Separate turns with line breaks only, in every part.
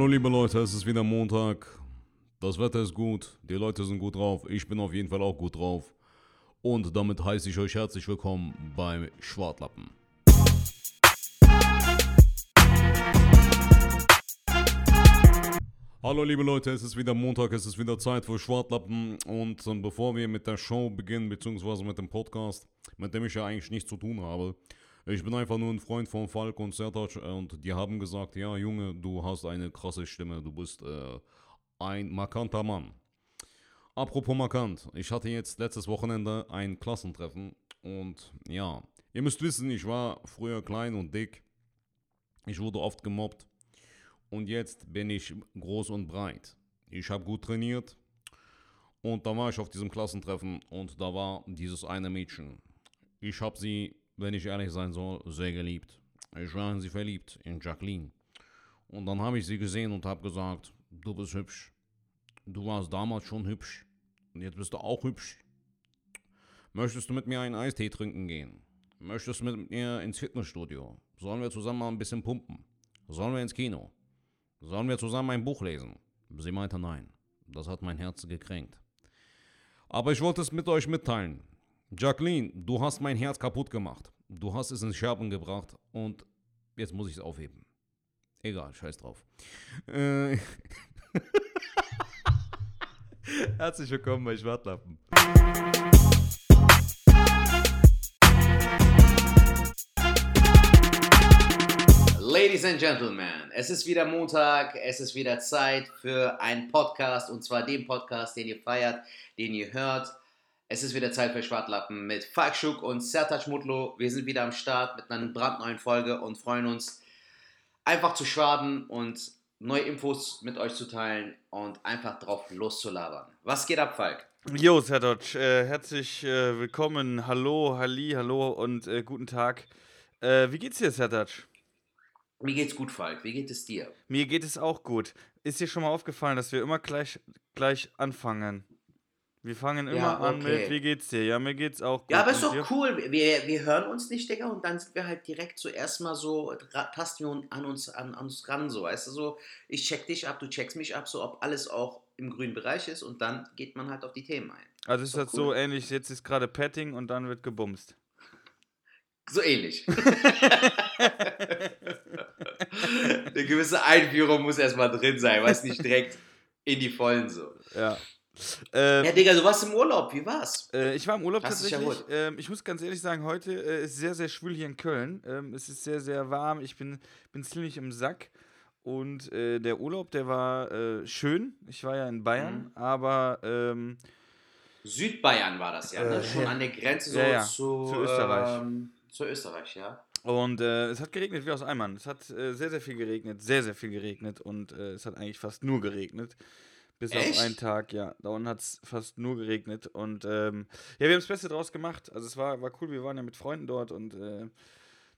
Hallo liebe Leute, es ist wieder Montag. Das Wetter ist gut, die Leute sind gut drauf, ich bin auf jeden Fall auch gut drauf. Und damit heiße ich euch herzlich willkommen beim Schwartlappen. Hallo liebe Leute, es ist wieder Montag, es ist wieder Zeit für Schwartlappen und ähm, bevor wir mit der Show beginnen, beziehungsweise mit dem Podcast, mit dem ich ja eigentlich nichts zu tun habe, ich bin einfach nur ein Freund von Falk und Sertac und die haben gesagt, ja Junge, du hast eine krasse Stimme, du bist äh, ein markanter Mann. Apropos markant, ich hatte jetzt letztes Wochenende ein Klassentreffen und ja, ihr müsst wissen, ich war früher klein und dick, ich wurde oft gemobbt und jetzt bin ich groß und breit. Ich habe gut trainiert und da war ich auf diesem Klassentreffen und da war dieses eine Mädchen. Ich habe sie, wenn ich ehrlich sein soll, sehr geliebt. Ich war in sie verliebt, in Jacqueline. Und dann habe ich sie gesehen und habe gesagt, du bist hübsch. Du warst damals schon hübsch und jetzt bist du auch hübsch. Möchtest du mit mir einen Eistee trinken gehen? Möchtest du mit mir ins Fitnessstudio? Sollen wir zusammen mal ein bisschen pumpen? Sollen wir ins Kino? Sollen wir zusammen ein Buch lesen? Sie meinte nein. Das hat mein Herz gekränkt. Aber ich wollte es mit euch mitteilen. Jacqueline, du hast mein Herz kaputt gemacht. Du hast es in Scherben gebracht und jetzt muss ich es aufheben. Egal, scheiß drauf. Äh Herzlich willkommen bei Schwartlappen.
Ladies and Gentlemen, es ist wieder Montag, es ist wieder Zeit für einen Podcast und zwar den Podcast, den ihr feiert, den ihr hört. Es ist wieder Zeit für Schwartlappen mit Falk Schuck und Sertac Mutlo. Wir sind wieder am Start mit einer brandneuen Folge und freuen uns einfach zu schwaden und neue Infos mit euch zu teilen und einfach drauf loszulabern. Was geht ab, Falk?
Jo, Sertac, äh, herzlich äh, willkommen. Hallo, Halli, hallo und äh, guten Tag. Äh, wie geht's dir, Sertac?
Mir geht's gut, Falk. Wie geht es dir?
Mir geht es auch gut. Ist dir schon mal aufgefallen, dass wir immer gleich, gleich anfangen? Wir fangen immer
Ja,
an
okay.
mit, wie geht's dir? Ja, mir geht's auch gut.
Ja, aber ist doch
dir?
cool. Wir, wir hören uns nicht, Digga, und dann sind wir halt direkt zuerst mal so, tasten wir an uns, an, an uns ran, so, weißt du, so, ich check dich ab, du checkst mich ab, so, ob alles auch im grünen Bereich ist und dann geht man halt auf die Themen ein.
Also ist
doch
das so
cool.
ähnlich, jetzt ist gerade Petting und dann wird gebumst.
So ähnlich. Eine gewisse Einführung muss erstmal drin sein, weißt nicht direkt in die Vollen so.
Ja. Ähm,
Ja, Digga, du warst im Urlaub, wie war's?
Äh, ich war im Urlaub
Hast
tatsächlich. Ähm, ich muss ganz ehrlich sagen, heute äh, ist sehr, sehr schwül hier in Köln. Ähm, es ist sehr, sehr warm. Ich bin, bin ziemlich im Sack. Und äh, der Urlaub, der war äh, schön. Ich war ja in Bayern,
Mhm.
aber ähm,
Südbayern war das ja, ne?
Äh,
schon an der Grenze so
Ja, ja,
zu,
zu Österreich.
Ähm, zu Österreich, ja.
und äh, es hat geregnet wie aus Eimern. Es hat äh, sehr, sehr viel geregnet, sehr, sehr viel geregnet und äh, es hat eigentlich fast nur geregnet. Bis
Echt?
auf einen Tag, ja. Da unten hat es fast nur geregnet. Und ähm, ja, wir haben das Beste draus gemacht. Also es war, war cool, wir waren ja mit Freunden dort und äh,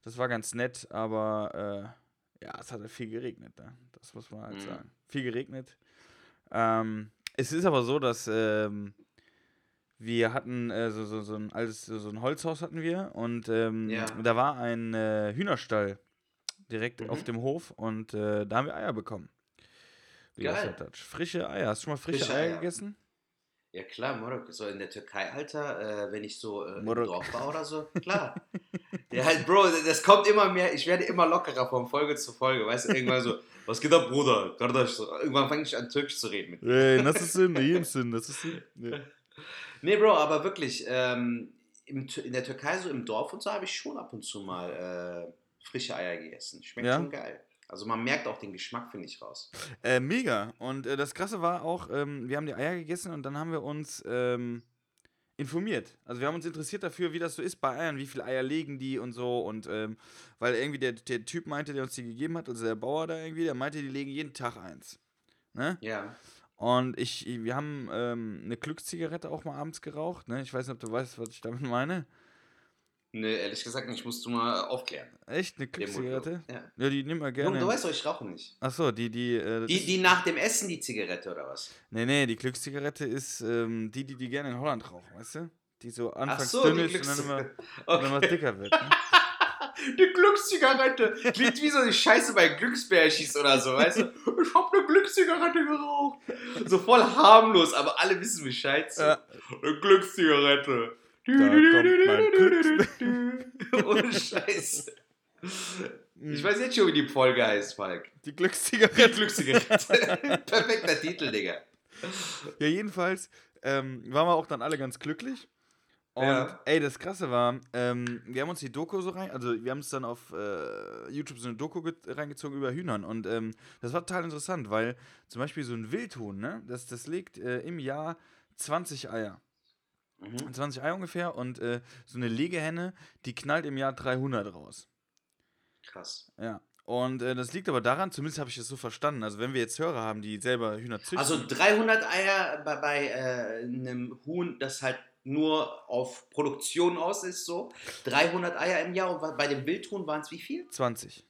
das war ganz nett, aber äh, ja, es hat halt viel geregnet. Ne? Das muss man halt
Mhm.
sagen. Viel geregnet. Ähm, es ist aber so, dass ähm, wir hatten äh, so, so, so, ein altes, so, so ein Holzhaus hatten wir und ähm,
Ja.
da war ein äh, Hühnerstall direkt
Mhm.
auf dem Hof und äh, da haben wir Eier bekommen.
Geil.
Frische Eier. Hast du schon mal frische,
Frische
Eier,
Eier.
gegessen?
Ja klar, Morok, so in der Türkei, Alter, äh, wenn ich so äh, im. Dorf war oder so, klar. ja, halt, Bro, das kommt immer mehr, ich werde immer lockerer von Folge zu Folge, weißt du, irgendwann so, was geht ab, Bruder, irgendwann fange ich an, Türkisch zu reden mit
Ey, das ist Sinn, hier Sinn, das ist Sinn. Ja.
Nee, Bro, aber wirklich, ähm, im, in der Türkei, so im Dorf und so, habe ich schon ab und zu mal äh, frische Eier gegessen. Schmeckt
Ja?
schon geil. Also man merkt auch den Geschmack, finde ich, raus.
Äh, mega. Und äh, das Krasse war auch, ähm, wir haben die Eier gegessen und dann haben wir uns ähm, informiert. Also wir haben uns interessiert dafür, wie das so ist bei Eiern, wie viele Eier legen die und so. Und ähm, weil irgendwie der, der Typ meinte, der uns die gegeben hat, also der Bauer da irgendwie, der meinte, die legen jeden Tag eins. Ne?
Ja.
Und ich, wir haben ähm, eine Glückszigarette auch mal abends geraucht. Ne? Ich weiß nicht, ob du weißt, was ich damit meine.
Nö, ehrlich gesagt nicht, musst du mal aufklären.
Echt? Eine Glückszigarette?
Ja.
Ja, die nimm mal gerne.
du weißt doch, ich rauche nicht.
Achso, die, die. Äh,
Die, die nach dem Essen die Zigarette oder was?
Nee, nee, die Glückszigarette ist ähm, die, die die gerne in Holland rauchen, weißt du? Die so
Ach
anfangs
so,
dünn ist und dann immer, dann immer
okay.
dicker wird. Ne?
Die Glückszigarette. Klingt wie so eine Scheiße bei Glücksbärschis oder so, weißt du? Ich hab eine Glückszigarette geraucht. So voll harmlos, aber alle wissen Bescheid. So. Eine Glückszigarette.
Da kommt mein
Ohne Scheiße. Ich weiß jetzt schon, wie die Folge heißt, Falk.
Die
Die
Glückszigarette.
Glückszigarette. Perfekter Titel, Digga.
Ja, jedenfalls ähm, waren wir auch dann alle ganz glücklich. Und
Ja.
ey, das Krasse war, ähm, wir haben uns die Doku so rein, also wir haben es dann auf äh, YouTube so eine Doku ge- reingezogen über Hühnern und ähm, das war total interessant, weil zum Beispiel so ein Wildhuhn, ne, das, das legt äh, im Jahr 20 Eier.
Mhm.
20 Eier ungefähr und äh, so eine Legehenne, die knallt im Jahr 300 raus.
Krass.
Ja. Und äh, das liegt aber daran, zumindest habe ich das so verstanden, also wenn wir jetzt Hörer haben, die selber Hühner züchten.
Also 300 Eier bei, bei äh, einem Huhn, das halt nur auf Produktion aus ist, so. 300 Eier im Jahr und bei dem Wildhuhn waren es wie viel?
20.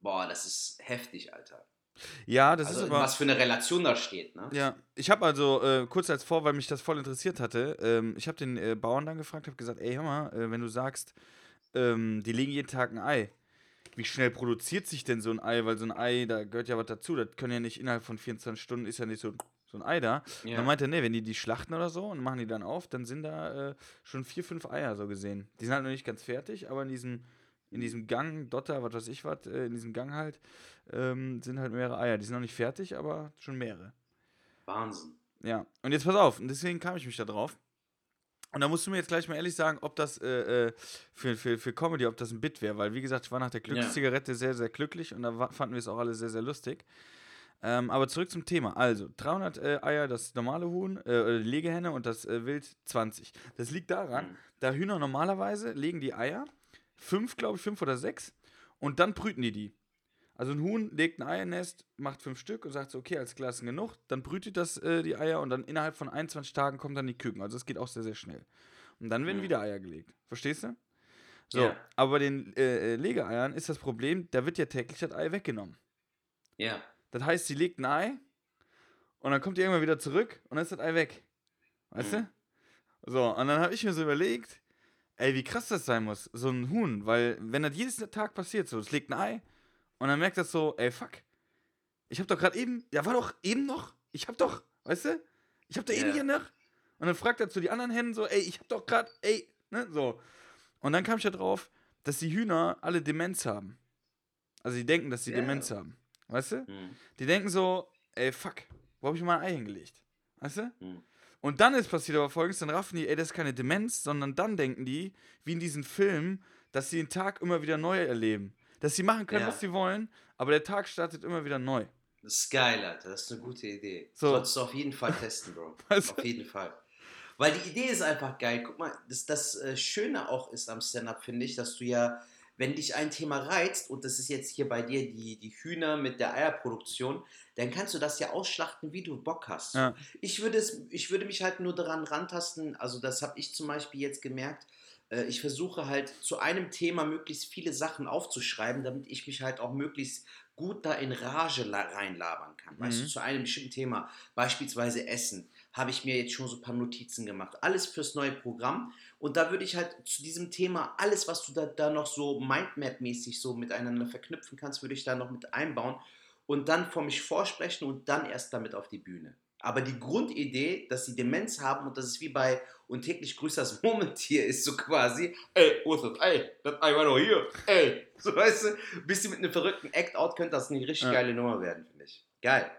Boah, das ist heftig, Alter.
Ja, das
also
ist aber.
was für eine Relation da steht, ne?
Ja, ich habe also äh, kurz als vor, weil mich das voll interessiert hatte, ähm, ich habe den äh, Bauern dann gefragt, habe gesagt, ey, hör mal, äh, wenn du sagst, ähm, die legen jeden Tag ein Ei, wie schnell produziert sich denn so ein Ei? Weil so ein Ei, da gehört ja was dazu, das können ja nicht innerhalb von 24 Stunden, ist ja nicht so, so ein Ei da.
Ja.
dann meinte er, nee, wenn die die schlachten oder so und machen die dann auf, dann sind da äh, schon vier, fünf Eier so gesehen. Die sind halt noch nicht ganz fertig, aber in diesem, in diesem Gang, Dotter, was weiß ich was, äh, in diesem Gang halt, ähm, sind halt mehrere Eier. Die sind noch nicht fertig, aber schon mehrere.
Wahnsinn.
Ja, und jetzt pass auf, und deswegen kam ich mich da drauf. Und da musst du mir jetzt gleich mal ehrlich sagen, ob das äh, äh, für, für, für Comedy, ob das ein Bit wäre, weil wie gesagt, ich war nach der Glückszigarette sehr, sehr glücklich und da fanden wir es auch alle sehr, sehr lustig. Ähm, aber zurück zum Thema. Also, 300 äh, Eier, das normale Huhn, äh, Legehenne und das äh, Wild 20. Das liegt daran,
Mhm.
da Hühner normalerweise legen die Eier, fünf, glaube ich, fünf oder sechs, und dann brüten die die. Also ein Huhn legt ein Eiernest, macht fünf Stück und sagt so, okay, alles klar, ist genug. Dann brütet das äh, die Eier und dann innerhalb von 21 Tagen kommen dann die Küken. Also es geht auch sehr, sehr schnell. Und dann werden
Mhm.
wieder Eier gelegt. Verstehst du? So,
Ja.
aber bei den äh, äh, Legeeiern ist das Problem, da wird ja täglich das Ei weggenommen.
Ja.
Das heißt, sie legt ein Ei und dann kommt die irgendwann wieder zurück und dann ist das Ei weg. Weißt
Mhm.
du? So, und dann habe ich mir so überlegt, ey, wie krass das sein muss, so ein Huhn, weil wenn das jedes Tag passiert, so, es legt ein Ei und dann merkt das so, ey, fuck, ich habe doch gerade eben, ja, war doch eben noch, ich habe doch, weißt du, ich habe da eben
Ja.
hier noch. Und dann fragt er zu die anderen Hennen so, ey, ich habe doch gerade, ey, ne, so. Und dann kam ich ja drauf, dass die Hühner alle Demenz haben. Also die denken, dass sie
Ja.
Demenz haben. Weißt du?
Mhm.
Die denken so, ey, fuck, wo habe ich mein Ei hingelegt? Weißt du?
Mhm.
Und dann ist passiert aber folgendes, dann raffen die, ey, das ist keine Demenz, sondern dann denken die, wie in diesen Filmen, dass sie den Tag immer wieder neu erleben. Dass sie machen können,
Ja.
was sie wollen, aber der Tag startet immer wieder neu.
Das ist geil, Alter. Das ist eine gute Idee.
So.
Solltest du auf jeden Fall testen, Bro.
Weißt
Auf
du?
jeden Fall. Weil die Idee ist einfach geil. Guck mal, das, das äh, Schöne auch ist am Stand-Up, finde ich, dass du ja, wenn dich ein Thema reizt, und das ist jetzt hier bei dir die, die Hühner mit der Eierproduktion, dann kannst du das ja ausschlachten, wie du Bock hast.
Ja.
Ich, würde es, ich würde mich halt nur daran rantasten, also das habe ich zum Beispiel jetzt gemerkt, äh, ich versuche halt zu einem Thema möglichst viele Sachen aufzuschreiben, damit ich mich halt auch möglichst gut da in Rage la- reinlabern kann. Weißt
Mhm.
du, zu einem bestimmten Thema, beispielsweise Essen, habe ich mir jetzt schon so ein paar Notizen gemacht. Alles fürs neue Programm. Und da würde ich halt zu diesem Thema, alles, was du da, da noch so Mindmap-mäßig so miteinander verknüpfen kannst, würde ich da noch mit einbauen und dann vor mich vorsprechen und dann erst damit auf die Bühne. Aber die Grundidee, dass sie Demenz haben und dass es wie bei und täglich grüßt das Murmeltier ist, so quasi, ey, wo ist das Ei? Das Ei war doch hier, ey. So weißt du, bis sie mit einem verrückten Act-Out könnte das eine richtig
Ja.
geile Nummer werden, finde ich. Geil.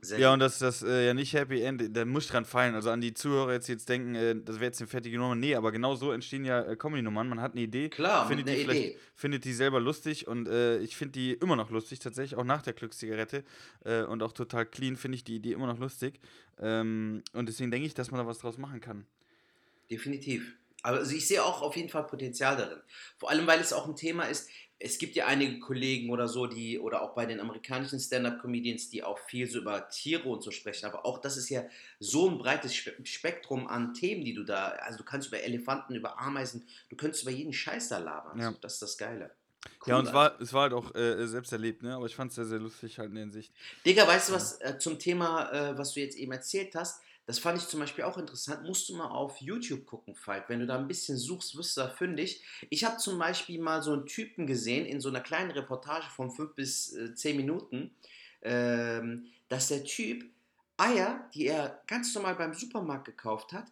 Sehr
Ja,
gut.
und dass das äh, ja nicht Happy End, da muss ich dran fallen. Also an die Zuhörer jetzt, die jetzt denken, äh, das wäre jetzt eine fertige Nummer. Nee, aber genau so entstehen ja äh, Comedy-Nummern. Man hat eine Idee,
Klar,
findet
einer
die
Idee.
findet die selber lustig und äh, ich finde die immer noch lustig, tatsächlich, auch nach der Glückszigarette äh, und auch total clean finde ich die Idee immer noch lustig. Ähm, und deswegen denke ich, dass man da was draus machen kann.
Definitiv. Aber also ich sehe auch auf jeden Fall Potenzial darin. Vor allem, weil es auch ein Thema ist, es gibt ja einige Kollegen oder so, die, oder auch bei den amerikanischen Stand-Up-Comedians, die auch viel so über Tiere und so sprechen. Aber auch das ist ja so ein breites Spe Spektrum an Themen, die du da, also du kannst über Elefanten, über Ameisen, du könntest über jeden Scheiß da labern.
Ja.
So, das ist das Geile.
ja, und
Cool,
es war, es war halt auch äh, selbst erlebt, ne? aber ich fand es sehr, sehr lustig halt in der Hinsicht.
Digga, weißt du was äh, zum Thema, äh, was du jetzt eben erzählt hast? Das fand ich zum Beispiel auch interessant. Musst du mal auf YouTube gucken, Falk. Wenn du da ein bisschen suchst, wirst du da fündig. Ich habe zum Beispiel mal so einen Typen gesehen in so einer kleinen Reportage von fünf bis äh, zehn Minuten, ähm, dass der Typ Eier, die er ganz normal beim Supermarkt gekauft hat,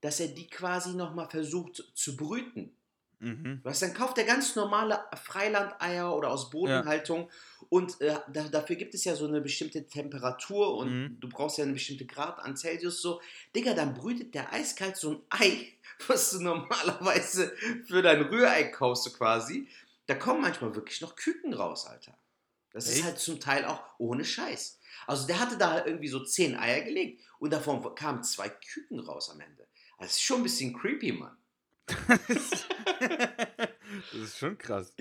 dass er die quasi nochmal versucht zu brüten.
Mhm.
Was dann kauft er ganz normale Freilandeier oder aus Bodenhaltung und äh, da, dafür gibt es ja so eine bestimmte Temperatur und
Mhm.
du brauchst ja eine bestimmte Grad an Celsius so. Digga, dann brütet der eiskalt so ein Ei, was du normalerweise für dein Rührei kaufst du quasi. Da kommen manchmal wirklich noch Küken raus, Alter. Das ist
Echt?
halt zum Teil auch ohne Scheiß. Also der hatte da halt irgendwie so zehn Eier gelegt und davon kamen zwei Küken raus am Ende. Also das ist schon ein bisschen creepy, Mann.
das ist schon krass.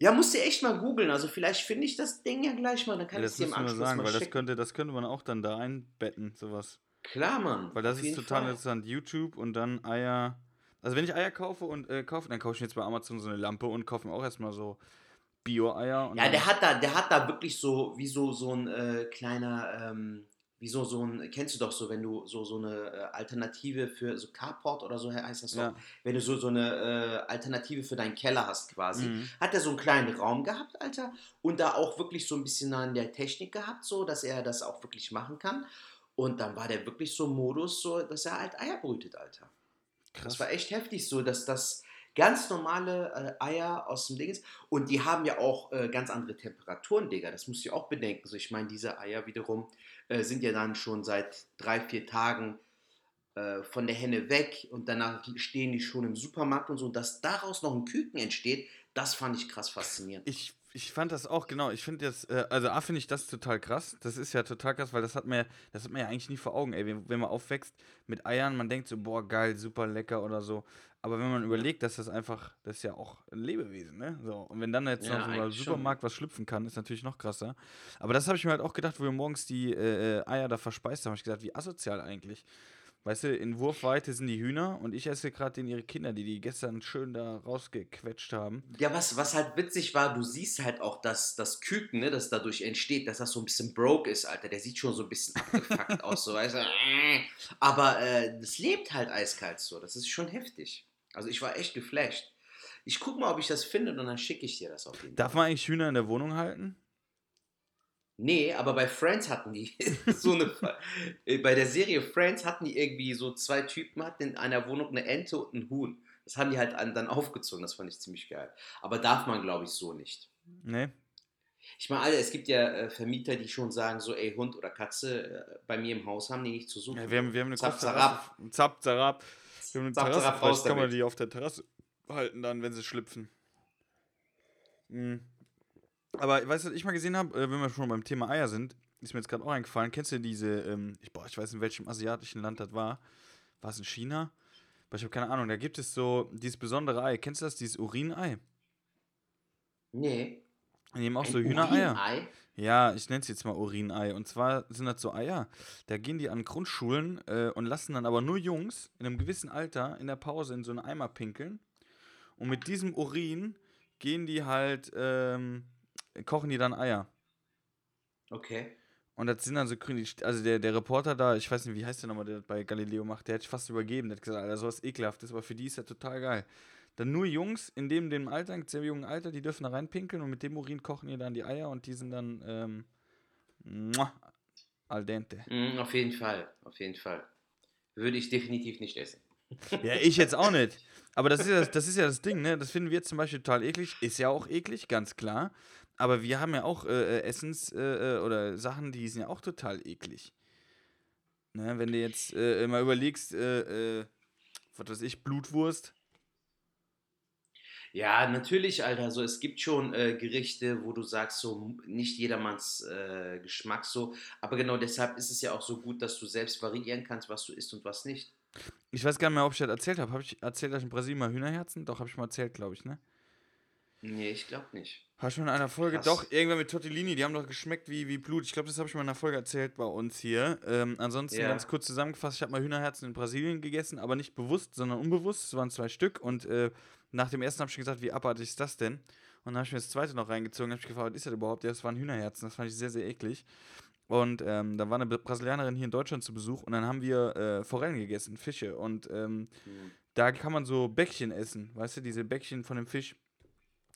Ja, musst du echt mal googeln. Also vielleicht finde ich das Ding ja gleich mal, dann kann
Ja,
ich
das
dir im Anschluss
sagen,
mal
weil das könnte, das könnte man auch dann da einbetten, sowas.
Klar, Mann.
Weil das ist total
Fall.
interessant. YouTube und dann Eier. Also wenn ich Eier kaufe und äh, kaufe, dann kaufe ich jetzt bei Amazon so eine Lampe und kaufe mir auch erstmal so Bio-Eier.
Ja, der hat da, der hat da wirklich so, wie so, so ein äh, kleiner, ähm, wie so, ein, kennst du doch so, wenn du so, so eine äh, Alternative für so Carport oder so heißt das doch,
Ja.
wenn du so, so eine äh, Alternative für deinen Keller hast quasi.
Mhm.
Hat er so einen kleinen Raum gehabt, Alter, und da auch wirklich so ein bisschen an der Technik gehabt, so, dass er das auch wirklich machen kann. Und dann war der wirklich so Modus, so, dass er halt Eier brütet, Alter.
Krass.
Das war echt heftig so, dass das ganz normale äh, Eier aus dem Ding ist. Und die haben ja auch äh, ganz andere Temperaturen, Digga. Das musst du auch bedenken. So, ich meine, diese Eier wiederum äh, sind ja dann schon seit drei, vier Tagen äh, von der Henne weg und danach stehen die schon im Supermarkt und so. Dass daraus noch ein Küken entsteht, das fand ich krass faszinierend.
Ich, ich fand das auch, genau. Ich finde das, äh, also A, finde ich das total krass. Das ist ja total krass, weil das hat mir, das hat man ja eigentlich nie vor Augen, ey. Wenn, wenn man aufwächst mit Eiern, man denkt so, boah, geil, super lecker oder so. Aber wenn man überlegt, dass das einfach, das ist ja auch ein Lebewesen, ne? So. Und wenn dann jetzt
Ja,
noch so im
eigentlich schon.
Supermarkt was schlüpfen kann, ist natürlich noch krasser. Aber das habe ich mir halt auch gedacht, wo wir morgens die äh, äh, Eier da verspeist haben. Hab ich gedacht, wie asozial eigentlich. Weißt du, in Wurfweite sind die Hühner und ich esse gerade den ihre Kinder, die die gestern schön da rausgequetscht haben.
Ja, was, was halt witzig war, du siehst halt auch, dass das Küken, ne, das dadurch entsteht, dass das so ein bisschen broke ist, Alter. Der sieht schon so ein bisschen abgefuckt aus, so weißt du. Aber äh, das lebt halt eiskalt so. Das ist schon heftig. Also ich war echt geflasht. Ich guck mal, ob ich das finde und dann schicke ich dir das auf jeden Fall.
Darf man eigentlich Hühner in der Wohnung halten?
Nee, aber bei Friends hatten die so eine. äh, bei der Serie Friends hatten die irgendwie so zwei Typen, hatten in einer Wohnung eine Ente und ein Huhn. Das haben die halt an- dann aufgezogen, das fand ich ziemlich geil. Aber darf man, glaube ich, so nicht.
Nee.
Ich meine, es gibt ja äh, Vermieter, die schon sagen, so, ey, Hund oder Katze, äh, bei mir im Haus haben die nicht zu suchen.
Ja, wir, haben, wir haben eine
Zap, zarab.
Terrasse. Zap, zarab. Wir haben eine
Zap,
Terrasse,
raus
kann man die auf der Terrasse halten dann, wenn sie schlüpfen. Mhm. Aber weißt du, was ich mal gesehen habe, äh, wenn wir schon beim Thema Eier sind, ist mir jetzt gerade auch eingefallen, kennst du diese, ähm, ich, boah, ich weiß in welchem asiatischen Land das war, war es in China? Aber ich habe keine Ahnung, da gibt es so dieses besondere Ei, kennst du das, dieses Urinei?
Nee.
Die nehmen auch
Ein
so Hühnereier.
Urinei?
Ja, ich nenne es jetzt mal Urinei. Und zwar sind das so Eier. Da gehen die an Grundschulen äh, und lassen dann aber nur Jungs in einem gewissen Alter in der Pause in so einen Eimer pinkeln. Und mit diesem Urin gehen die halt, ähm, kochen die dann Eier.
Okay.
Und das sind dann so grün. die- Also der, der Reporter da, ich weiß nicht, wie heißt der nochmal, der das bei Galileo macht, der hat sich fast übergeben. Der hat gesagt, Alter, sowas ekelhaftes, aber für die ist ja total geil. Dann nur Jungs in dem, dem Alter, in sehr jungen Alter, die dürfen da reinpinkeln und mit dem Urin kochen die dann die Eier und die sind dann ähm, muah, al dente.
Mm, auf jeden Fall, auf jeden Fall. Würde ich definitiv nicht essen.
Ja, ich jetzt auch nicht. Aber das ist ja das, das, ist ja das Ding, ne? Das finden wir zum Beispiel total eklig. Ist ja auch eklig, ganz klar. Aber wir haben ja auch äh, äh, Essens- äh, äh, oder Sachen, die sind ja auch total eklig. Ne? Wenn du jetzt äh, mal überlegst, äh, äh, was weiß ich, Blutwurst.
Ja, natürlich, Alter. So, es gibt schon äh, Gerichte, wo du sagst, so nicht jedermanns äh, Geschmack so. Aber genau deshalb ist es ja auch so gut, dass du selbst variieren kannst, was du isst und was nicht.
Ich weiß gar nicht mehr, ob ich das erzählt habe. Habe ich erzählt, dass ich in Brasilien mal Hühnerherzen? Doch, habe ich mal erzählt, glaube ich, ne?
Nee, ich glaube nicht.
Hast du in einer Folge,
Krass.
doch, irgendwann mit Tortellini, die haben doch geschmeckt wie, wie Blut. Ich glaube, das habe ich mal in einer Folge erzählt bei uns hier. Ähm, ansonsten
Ja.
ganz kurz zusammengefasst, ich habe mal Hühnerherzen in Brasilien gegessen, aber nicht bewusst, sondern unbewusst. Es waren zwei Stück und äh, nach dem ersten habe ich gesagt, wie abartig ist das denn? Und dann habe ich mir das zweite noch reingezogen, habe ich gefragt, was ist das überhaupt? Ja, das waren Hühnerherzen, das fand ich sehr, sehr eklig. Und ähm, da war eine Brasilianerin hier in Deutschland zu Besuch und dann haben wir äh, Forellen gegessen, Fische. Und ähm, mhm. da kann man so Bäckchen essen, weißt du, diese Bäckchen von dem Fisch.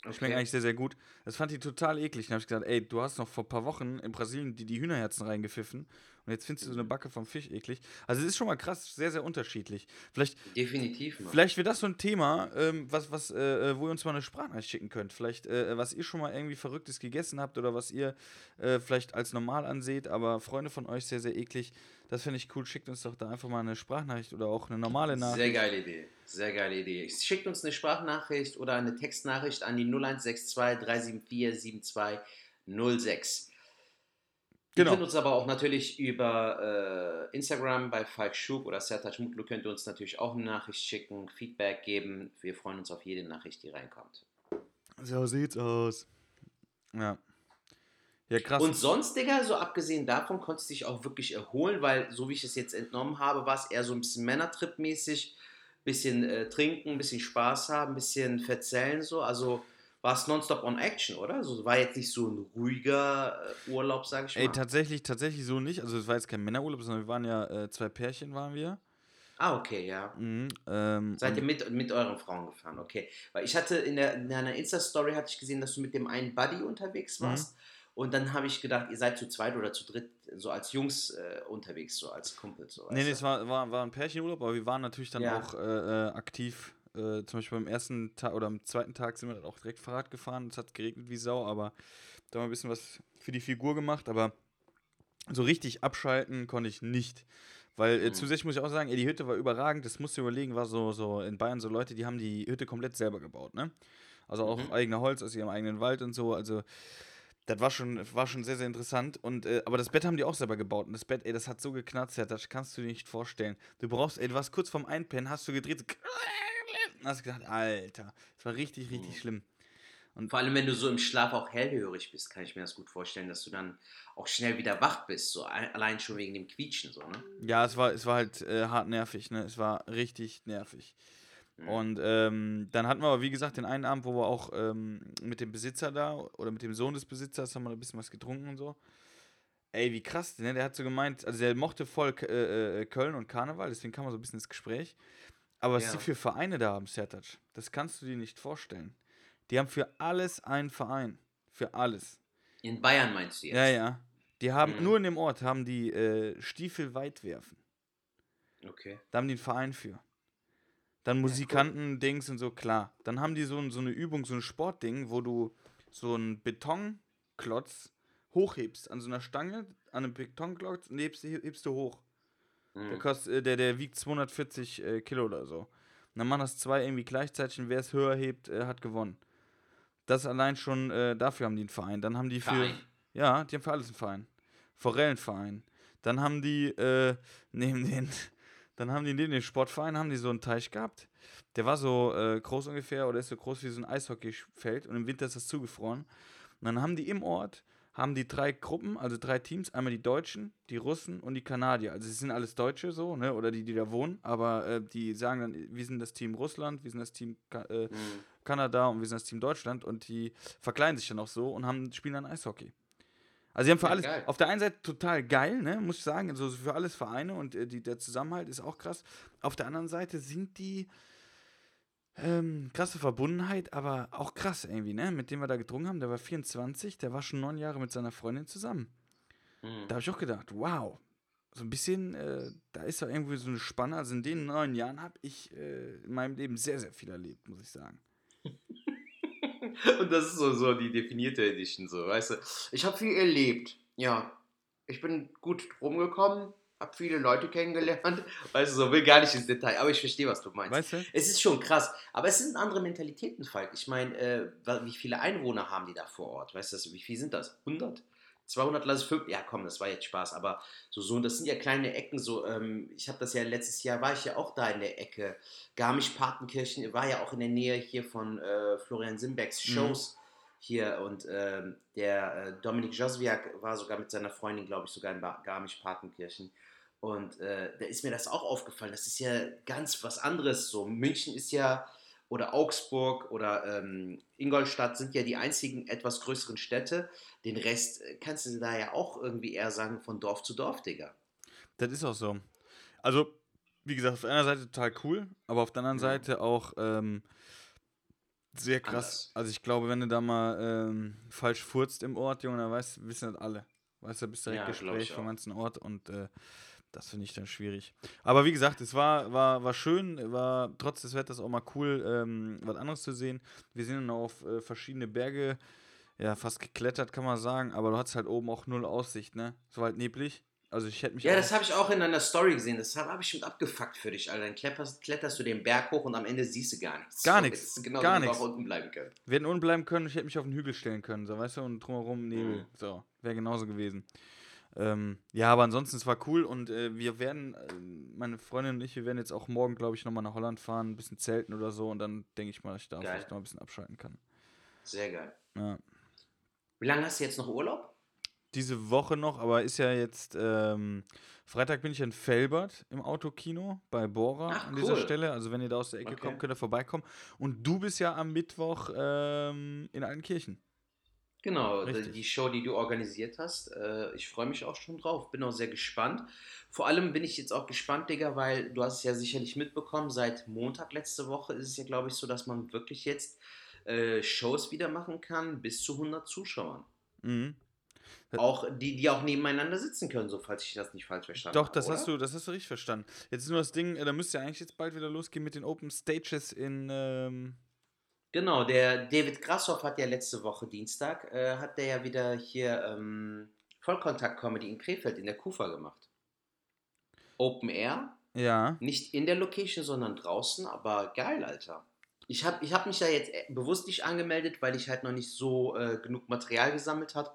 Okay. Schmecken eigentlich sehr, sehr gut. Das fand ich total eklig. Dann habe ich gesagt, ey, du hast noch vor ein paar Wochen in Brasilien die, die Hühnerherzen reingepfiffen und jetzt findest du so eine Backe vom Fisch eklig. Also es ist schon mal krass, sehr, sehr unterschiedlich. Vielleicht,
Definitiv.
Mann. Vielleicht wäre das so ein Thema, ähm, was, was, äh, äh, wo ihr uns mal eine Sprachnachricht schicken könnt. Vielleicht, äh, was ihr schon mal irgendwie Verrücktes gegessen habt oder was ihr äh, vielleicht als normal anseht, aber Freunde von euch sehr, sehr eklig. Das finde ich cool. Schickt uns doch da einfach mal eine Sprachnachricht oder auch eine normale Nachricht.
Sehr geile Idee. Sehr geile Idee. Schickt uns eine Sprachnachricht oder eine Textnachricht an die 0162 374 7206. Genau. Ihr könnt uns aber auch natürlich über äh, Instagram bei Falk Schub oder Sertac Mutlu könnt ihr uns natürlich auch eine Nachricht schicken, Feedback geben. Wir freuen uns auf jede Nachricht, die reinkommt.
So sieht's aus. Ja.
Ja, krass. Und sonst, Digga, so abgesehen davon, konntest du dich auch wirklich erholen, weil, so wie ich es jetzt entnommen habe, war es eher so ein bisschen Männertrip-mäßig. Bisschen äh, trinken, bisschen Spaß haben, bisschen verzählen, so. Also war es nonstop on Action, oder? Also war jetzt nicht so ein ruhiger äh, Urlaub, sag ich mal.
Ey, tatsächlich, tatsächlich so nicht. Also es war jetzt kein Männerurlaub, sondern wir waren ja äh, zwei Pärchen waren wir.
Ah, okay, ja.
Mhm, ähm,
Seid ihr mit, mit euren Frauen gefahren, okay. Weil ich hatte in, der, in deiner Insta-Story hatte ich gesehen, dass du mit dem einen Buddy unterwegs mhm. warst. Mhm. Und dann habe ich gedacht, ihr seid zu zweit oder zu dritt so als Jungs äh, unterwegs, so als Kumpel. So,
nee, nee, es war, war, war ein Pärchenurlaub, aber wir waren natürlich dann ja. auch äh, äh aktiv äh, zum Beispiel beim ersten Tag oder am zweiten Tag sind wir dann auch direkt Fahrrad gefahren. Es hat geregnet wie Sau, aber da haben wir ein bisschen was für die Figur gemacht. Aber so richtig abschalten konnte ich nicht. Weil äh, mhm. zusätzlich muss ich auch sagen, ey, die Hütte war überragend. Das musst du überlegen, war so, so in Bayern so Leute, die haben die Hütte komplett selber gebaut, ne? Also auch mhm. eigener Holz aus ihrem eigenen Wald und so. Also das war schon, war schon sehr, sehr interessant. Und, äh, aber das Bett haben die auch selber gebaut. Und das Bett, ey, das hat so geknarzt, das kannst du dir nicht vorstellen. Du brauchst, ey, du warst kurz vorm Einpennen, hast du gedreht, und hast gedacht, Alter, das war richtig, richtig mhm. schlimm.
Und Vor allem, wenn du so im Schlaf auch hellhörig bist, kann ich mir das gut vorstellen, dass du dann auch schnell wieder wach bist, so allein schon wegen dem Quietschen, so, ne?
Ja, es war, es war halt äh, hart nervig, ne? Es war richtig nervig. Mhm. Und ähm, dann hatten wir aber, wie gesagt, den einen Abend, wo wir auch ähm, mit dem Besitzer da oder mit dem Sohn des Besitzers haben wir ein bisschen was getrunken und so. Ey, wie krass, ne? Der hat so gemeint, also der mochte voll äh, äh, Köln und Karneval, deswegen kam er so ein bisschen ins Gespräch. Aber was ja. die für Vereine da haben, Sertac, das kannst du dir nicht vorstellen. Die haben für alles einen Verein. Für alles.
In Bayern meinst du jetzt?
Ja, ja. Die haben, mhm. nur in dem Ort haben die äh, Stiefel weit werfen.
Okay.
Da haben die einen Verein für. Dann Musikanten-Dings und so, klar. Dann haben die so, so eine Übung, so ein Sportding, wo du so einen Betonklotz hochhebst. An so einer Stange, an einem Betonklotz, und hebst, hebst du hoch. Mhm. Der, kostet, äh, der, der wiegt 240 äh, Kilo oder so. Und dann machen das zwei irgendwie gleichzeitig und wer es höher hebt, äh, hat gewonnen. Das allein schon, äh, dafür haben die einen Verein. Dann haben die für. Verein. Ja, die haben für alles einen Verein. Forellenverein. Dann haben die, äh, neben den, dann haben die neben den Sportverein, haben die so einen Teich gehabt. Der war so äh, groß ungefähr oder ist so groß wie so ein Eishockeyfeld und im Winter ist das zugefroren. Und dann haben die im Ort haben die drei Gruppen, also drei Teams, einmal die Deutschen, die Russen und die Kanadier. Also sie sind alles Deutsche so, ne, oder die, die da wohnen, aber äh, die sagen dann, wir sind das Team Russland, wir sind das Team Ka äh, mhm. Kanada und wir sind das Team Deutschland und die verkleiden sich dann auch so und haben, spielen dann Eishockey. Also sie haben für ja, alles, geil. auf der einen Seite total geil, ne, muss ich sagen, also für alles Vereine und äh, die, der Zusammenhalt ist auch krass. Auf der anderen Seite sind die, ähm, krasse Verbundenheit, aber auch krass irgendwie, ne? Mit dem wir da getrunken haben, der war 24, der war schon neun Jahre mit seiner Freundin zusammen. Mhm. Da habe ich auch gedacht, wow, so ein bisschen, äh, da ist doch irgendwie so eine Spanne. Also in den neun Jahren habe ich äh, in meinem Leben sehr, sehr viel erlebt, muss ich sagen.
Und das ist so, so die definierte Edition, so, weißt du. Ich habe viel erlebt, ja. Ich bin gut rumgekommen, habe viele Leute kennengelernt. Weißt du, so will gar nicht ins Detail, aber ich verstehe, was du meinst. Weißt du? Es ist schon krass. Aber es sind andere Mentalitäten, Falk. Ich meine, äh, wie viele Einwohner haben die da vor Ort? Weißt du, wie viel sind das? 100? 200, lass es 5. Ja, komm, das war jetzt Spaß. Aber so, so das sind ja kleine Ecken. So, ähm, ich habe das ja letztes Jahr, war ich ja auch da in der Ecke. Garmisch-Partenkirchen war ja auch in der Nähe hier von äh, Florian Simbecks mhm. Shows. Mhm hier und äh, der äh, Dominik Joswiak war sogar mit seiner Freundin, glaube ich, sogar in Garmisch-Partenkirchen. Und äh, da ist mir das auch aufgefallen. Das ist ja ganz was anderes. So, München ist ja oder Augsburg oder ähm, Ingolstadt sind ja die einzigen etwas größeren Städte. Den Rest äh, kannst du da ja auch irgendwie eher sagen von Dorf zu Dorf, Digga.
Das ist auch so. Also, wie gesagt, auf einer Seite total cool, aber auf der anderen
Ja.
Seite auch ähm, sehr krass.
Anders.
Also ich glaube, wenn du da mal ähm, falsch furzt im Ort, Junge, dann weißt, wissen das alle. Weißt du, bist direkt
Ja,
Gespräch vom ganzen Ort und äh, das finde ich dann schwierig. Aber wie gesagt, es war, war, war schön, war trotz des Wetters auch mal cool, ähm, was anderes zu sehen. Wir sind dann auf äh, verschiedene Berge, ja, fast geklettert, kann man sagen, aber du hattest halt oben auch null Aussicht, ne? Es war halt neblig. Also ich hätte mich
Ja, das habe ich auch in deiner Story gesehen. Das habe hab ich schon abgefuckt für dich, Alter. Dann kletterst, kletterst du den Berg hoch und am Ende siehst du gar nichts.
Gar
So,
nichts,
Genau,
gar nichts.
auch unten bleiben können.
Wir hätten unten bleiben können, ich hätte mich auf den Hügel stellen können, so weißt du, und drumherum Nebel.
Mhm.
So, wäre genauso gewesen. Ähm, ja, aber ansonsten, es war cool und äh, wir werden, äh, meine Freundin und ich, wir werden jetzt auch morgen, glaube ich, nochmal nach Holland fahren, ein bisschen zelten oder so und dann denke ich mal, dass ich da
Geil.
vielleicht noch ein bisschen abschalten kann.
Sehr geil.
Ja.
Wie lange hast du jetzt noch Urlaub?
Diese Woche noch, aber ist ja jetzt, ähm, Freitag bin ich in Felbert im Autokino bei Bora
Ach,
an dieser
cool.
Stelle. Also wenn ihr da aus der Ecke
Okay.
kommt, könnt ihr vorbeikommen. Und du bist ja am Mittwoch ähm, in Altenkirchen.
Genau,
Richtig.
die Show, die du organisiert hast. Äh, ich freue mich auch schon drauf. Bin auch sehr gespannt. Vor allem bin ich jetzt auch gespannt, Digga, weil du hast es ja sicherlich mitbekommen, seit Montag letzte Woche ist es ja, glaube ich, so, dass man wirklich jetzt äh, Shows wieder machen kann, bis zu 100 Zuschauern.
Mhm. Äh,
Auch die, die auch nebeneinander sitzen können, so falls ich das nicht falsch verstanden
Doch,
habe.
das
oder?
hast du, das hast du richtig verstanden. Jetzt ist nur das Ding, äh, da müsste ja eigentlich jetzt bald wieder losgehen mit den Open Stages in. Ähm,
Genau, der David Grashoff hat ja letzte Woche Dienstag, äh, hat der ja wieder hier ähm, Vollkontakt-Comedy in Krefeld in der Kufa gemacht. Open Air,
ja.
nicht in der Location, sondern draußen, aber geil, Alter. Ich habe ich hab mich da jetzt äh, bewusst nicht angemeldet, weil ich halt noch nicht so äh, genug Material gesammelt habe.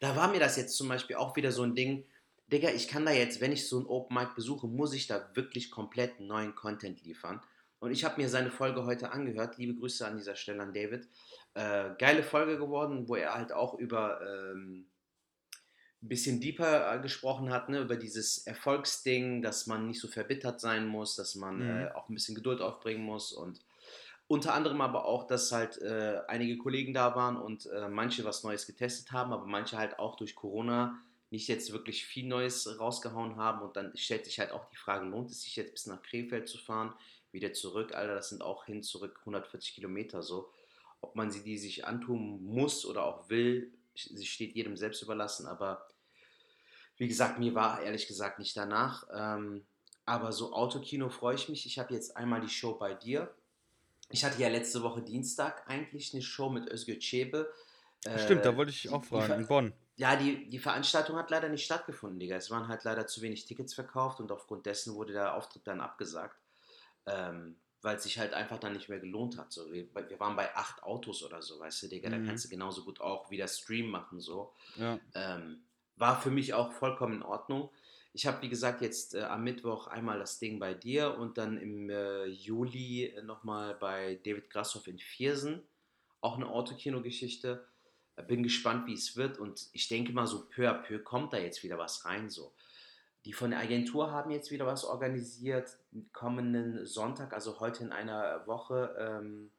Da war mir das jetzt zum Beispiel auch wieder so ein Ding, Digga, ich kann da jetzt, wenn ich so ein Open Mic besuche, muss ich da wirklich komplett neuen Content liefern. Und ich habe mir seine Folge heute angehört. Liebe Grüße an dieser Stelle an David. Äh, geile Folge geworden, wo er halt auch über ähm, ein bisschen deeper äh, gesprochen hat, ne? über dieses Erfolgsding, dass man nicht so verbittert sein muss, dass man
Mhm.
äh, auch ein bisschen Geduld aufbringen muss und unter anderem aber auch, dass halt äh, einige Kollegen da waren und äh, manche was Neues getestet haben, aber manche halt auch durch Corona nicht jetzt wirklich viel Neues rausgehauen haben und dann stellt sich halt auch die Frage, lohnt es sich jetzt bis nach Krefeld zu fahren, wieder zurück, Alter, das sind auch hin zurück 140 Kilometer so. Ob man sie die sich antun muss oder auch will, sie steht jedem selbst überlassen, aber wie gesagt, mir war ehrlich gesagt nicht danach. Ähm, aber so Autokino freue ich mich. Ich habe jetzt einmal die Show bei dir. Ich hatte ja letzte Woche Dienstag eigentlich eine Show mit Özgür Çebe. Äh,
Stimmt, da wollte ich auch fragen. In Bonn.
Ja, die, die Veranstaltung hat leider nicht stattgefunden, Digga. Es waren halt leider zu wenig Tickets verkauft und aufgrund dessen wurde der Auftritt dann abgesagt, ähm, weil es sich halt einfach dann nicht mehr gelohnt hat. So, wir, wir waren bei acht Autos oder so, weißt du, Digga.
Mhm.
Da kannst du genauso gut auch wieder Stream machen, so.
Ja.
Ähm, war für mich auch vollkommen in Ordnung. Ich habe, wie gesagt, jetzt äh, am Mittwoch einmal das Ding bei dir und dann im äh, Juli äh, nochmal bei David Grashoff in Viersen. Auch eine Autokino-Geschichte. Bin gespannt, wie es wird und ich denke mal, so peu à peu kommt da jetzt wieder was rein. So. Die von der Agentur haben jetzt wieder was organisiert. Kommenden Sonntag, also heute in einer Woche, ähm,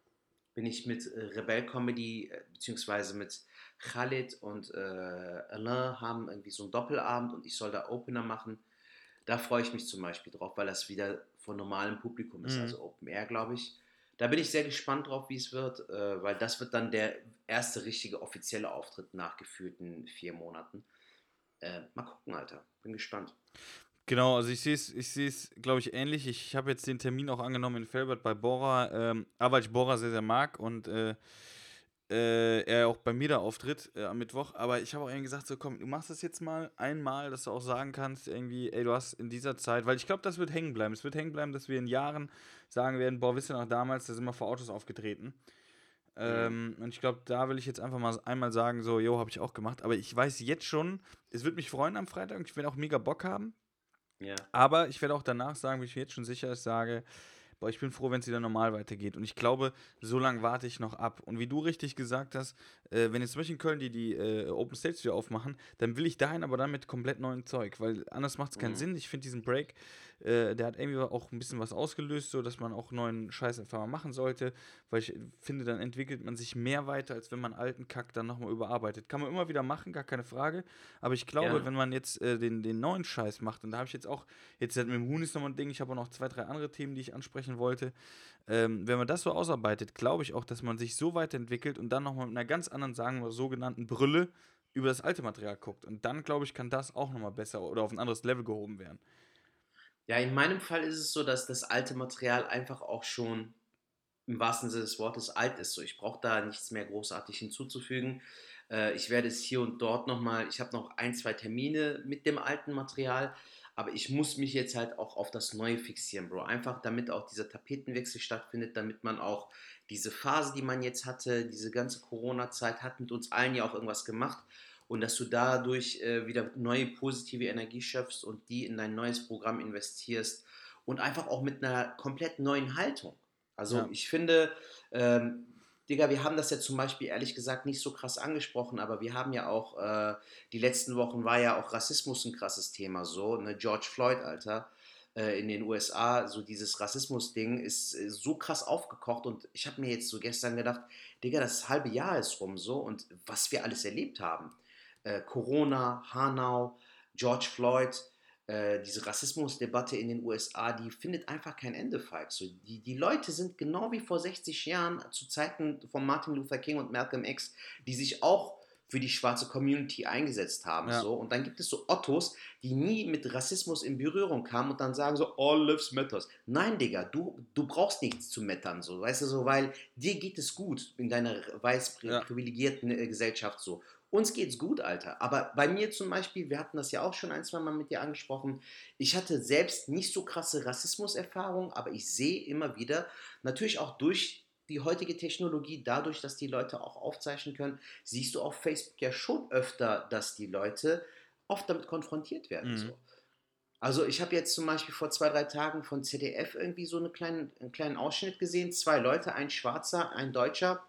bin ich mit äh, Rebel Comedy, äh, beziehungsweise mit Khalid und äh, Alain haben irgendwie so einen Doppelabend und ich soll da Opener machen. Da freue ich mich zum Beispiel drauf, weil das wieder von normalem Publikum ist,
Mhm.
also Open Air, glaube ich. Da bin ich sehr gespannt drauf, wie es wird, äh, weil das wird dann der erste richtige offizielle Auftritt nach gefühlten vier Monaten. Äh, mal gucken, Alter. Bin gespannt.
Genau, also ich sehe es, ich glaube ich, ähnlich. Ich habe jetzt den Termin auch angenommen in Felbert bei Bora, ähm, aber weil ich Bora sehr, sehr mag und äh, äh, er auch bei mir da auftritt äh, am Mittwoch. Aber ich habe auch irgendwie gesagt, so komm, du machst das jetzt mal einmal, dass du auch sagen kannst, irgendwie, ey, du hast in dieser Zeit, weil ich glaube, das wird hängen bleiben. Es wird hängen bleiben, dass wir in Jahren sagen werden, boah, wisst ihr noch damals, da sind wir vor Autos aufgetreten. Ähm, und ich glaube, da will ich jetzt einfach mal einmal sagen, so, jo, habe ich auch gemacht. Aber ich weiß jetzt schon, es wird mich freuen am Freitag und ich werde auch mega Bock haben.
Ja.
Aber ich werde auch danach sagen, wie ich mir jetzt schon sicher ist, sage, boah, ich bin froh, wenn es wieder normal weitergeht. Und ich glaube, so lange warte ich noch ab. Und wie du richtig gesagt hast, äh, wenn jetzt zum Beispiel in Köln die, die äh, Open States wieder aufmachen, dann will ich dahin aber dann mit komplett neuem Zeug, weil anders macht es keinen
Mhm.
Sinn. Ich finde diesen Break äh, der hat irgendwie auch ein bisschen was ausgelöst, so dass man auch neuen Scheiß einfach mal machen sollte, weil ich finde, dann entwickelt man sich mehr weiter, als wenn man alten Kack dann nochmal überarbeitet. Kann man immer wieder machen, gar keine Frage, aber ich glaube, ja. wenn man jetzt äh, den, den neuen Scheiß macht, und da habe ich jetzt auch, jetzt mit dem Huhn ist nochmal ein Ding, ich habe auch noch zwei, drei andere Themen, die ich ansprechen wollte, ähm, wenn man das so ausarbeitet, glaube ich auch, dass man sich so weiterentwickelt und dann nochmal mit einer ganz anderen, sagen wir, sogenannten Brille über das alte Material guckt. Und dann, glaube ich, kann das auch nochmal besser oder auf ein anderes Level gehoben werden.
Ja, in meinem Fall ist es so, dass das alte Material einfach auch schon im wahrsten Sinne des Wortes alt ist. So, ich brauche da nichts mehr großartig hinzuzufügen. Äh, ich werde es hier und dort nochmal, ich habe noch ein, zwei Termine mit dem alten Material, aber ich muss mich jetzt halt auch auf das Neue fixieren, Bro. Einfach damit auch dieser Tapetenwechsel stattfindet, damit man auch diese Phase, die man jetzt hatte, diese ganze Corona-Zeit hat mit uns allen ja auch irgendwas gemacht und dass du dadurch äh, wieder neue positive Energie schöpfst und die in dein neues Programm investierst und einfach auch mit einer komplett neuen Haltung. Also ja. ich finde, ähm, Digga, wir haben das ja zum Beispiel ehrlich gesagt nicht so krass angesprochen, aber wir haben ja auch, äh, die letzten Wochen war ja auch Rassismus ein krasses Thema, so, ne, George Floyd, Alter, äh, in den USA, so dieses Rassismus-Ding ist äh, so krass aufgekocht und ich habe mir jetzt so gestern gedacht, Digga, das halbe Jahr ist rum so und was wir alles erlebt haben. Äh, Corona, Hanau, George Floyd, äh, diese Rassismusdebatte in den USA, die findet einfach kein Ende, Falk. So, die, die Leute sind genau wie vor 60 Jahren zu Zeiten von Martin Luther King und Malcolm X, die sich auch für die schwarze Community eingesetzt haben. Ja. So. Und dann gibt es so Ottos, die nie mit Rassismus in Berührung kamen und dann sagen so, all lives matters. Nein, Digga, du, du brauchst nichts zu mettern, so, weißt du, so, weil dir geht es gut in deiner weiß privilegierten ja. Äh, Gesellschaft so. Uns geht's gut, Alter. Aber bei mir zum Beispiel, wir hatten das ja auch schon ein, zwei Mal mit dir angesprochen, ich hatte selbst nicht so krasse Rassismuserfahrungen, aber ich sehe immer wieder, natürlich auch durch die heutige Technologie, dadurch, dass die Leute auch aufzeichnen können, siehst du auf Facebook ja schon öfter, dass die Leute oft damit konfrontiert werden. Mhm. So. Also ich habe jetzt zum Beispiel vor zwei, drei Tagen von ZDF irgendwie so eine kleinen, einen kleinen Ausschnitt gesehen. Zwei Leute, ein Schwarzer, ein Deutscher,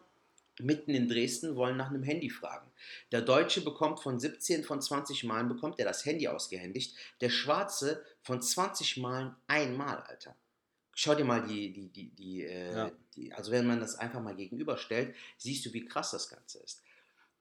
mitten in Dresden wollen nach einem Handy fragen. Der Deutsche bekommt von 17 von 20 Malen bekommt er das Handy ausgehändigt. Der Schwarze von 20 Malen einmal, Alter. Schau dir mal die, die, die, die, äh, ja. die, also wenn man das einfach mal gegenüberstellt, siehst du, wie krass das Ganze ist.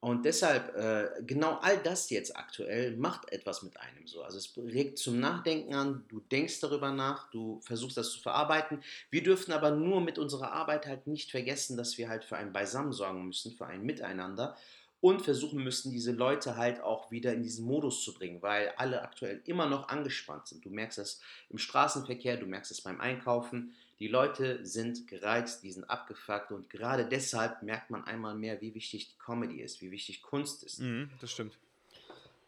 Und deshalb, äh, genau all das jetzt aktuell macht etwas mit einem so. Also es regt zum Nachdenken an, du denkst darüber nach, du versuchst das zu verarbeiten. Wir dürfen aber nur mit unserer Arbeit halt nicht vergessen, dass wir halt für ein Beisammen sorgen müssen, für ein Miteinander und versuchen müssen, diese Leute halt auch wieder in diesen Modus zu bringen, weil alle aktuell immer noch angespannt sind. Du merkst es im Straßenverkehr, du merkst es beim Einkaufen. Die Leute sind gereizt, die sind abgefuckt und gerade deshalb merkt man einmal mehr, wie wichtig die Comedy ist, wie wichtig Kunst ist.
Mhm, das stimmt.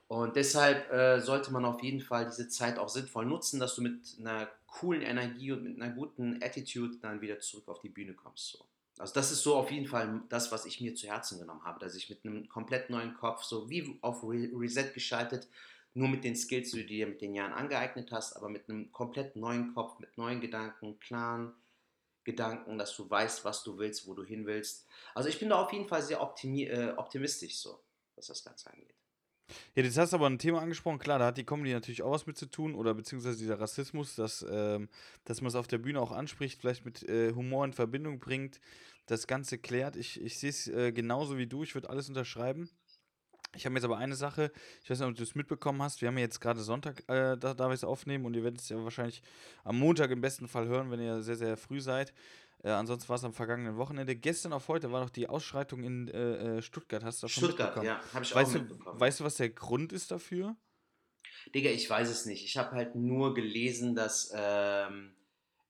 Und deshalb äh, sollte man auf jeden Fall diese Zeit auch sinnvoll nutzen, dass du mit einer coolen Energie und mit einer guten Attitude dann wieder zurück auf die Bühne kommst. So. Also das ist so auf jeden Fall das, was ich mir zu Herzen genommen habe, dass ich mit einem komplett neuen Kopf, so wie auf Reset geschaltet, nur mit den Skills, die du dir mit den Jahren angeeignet hast, aber mit einem komplett neuen Kopf, mit neuen Gedanken, klaren Gedanken, dass du weißt, was du willst, wo du hin willst. Also ich bin da auf jeden Fall sehr äh, optimistisch so, was das Ganze angeht.
Ja, jetzt hast du aber ein Thema angesprochen, klar, da hat die Comedy natürlich auch was mit zu tun, oder beziehungsweise dieser Rassismus, dass, ähm, dass man es auf der Bühne auch anspricht, vielleicht mit äh, Humor in Verbindung bringt, das Ganze klärt. Ich, ich sehe es äh, genauso wie du, ich würde alles unterschreiben. Ich habe jetzt aber eine Sache, ich weiß nicht, ob du es mitbekommen hast. Wir haben ja jetzt gerade Sonntag, äh, da, da wir es aufnehmen und ihr werdet es ja wahrscheinlich am Montag im besten Fall hören, wenn ihr sehr, sehr früh seid. Äh, ansonsten war es am vergangenen Wochenende. Gestern auf heute war noch die Ausschreitung in äh, äh Stuttgart. Hast du davon Stuttgart, mitbekommen? ja, habe ich weißt auch mitbekommen. Du, weißt du, was der Grund ist dafür?
Digga, ich weiß es nicht. Ich habe halt nur gelesen, dass. Ähm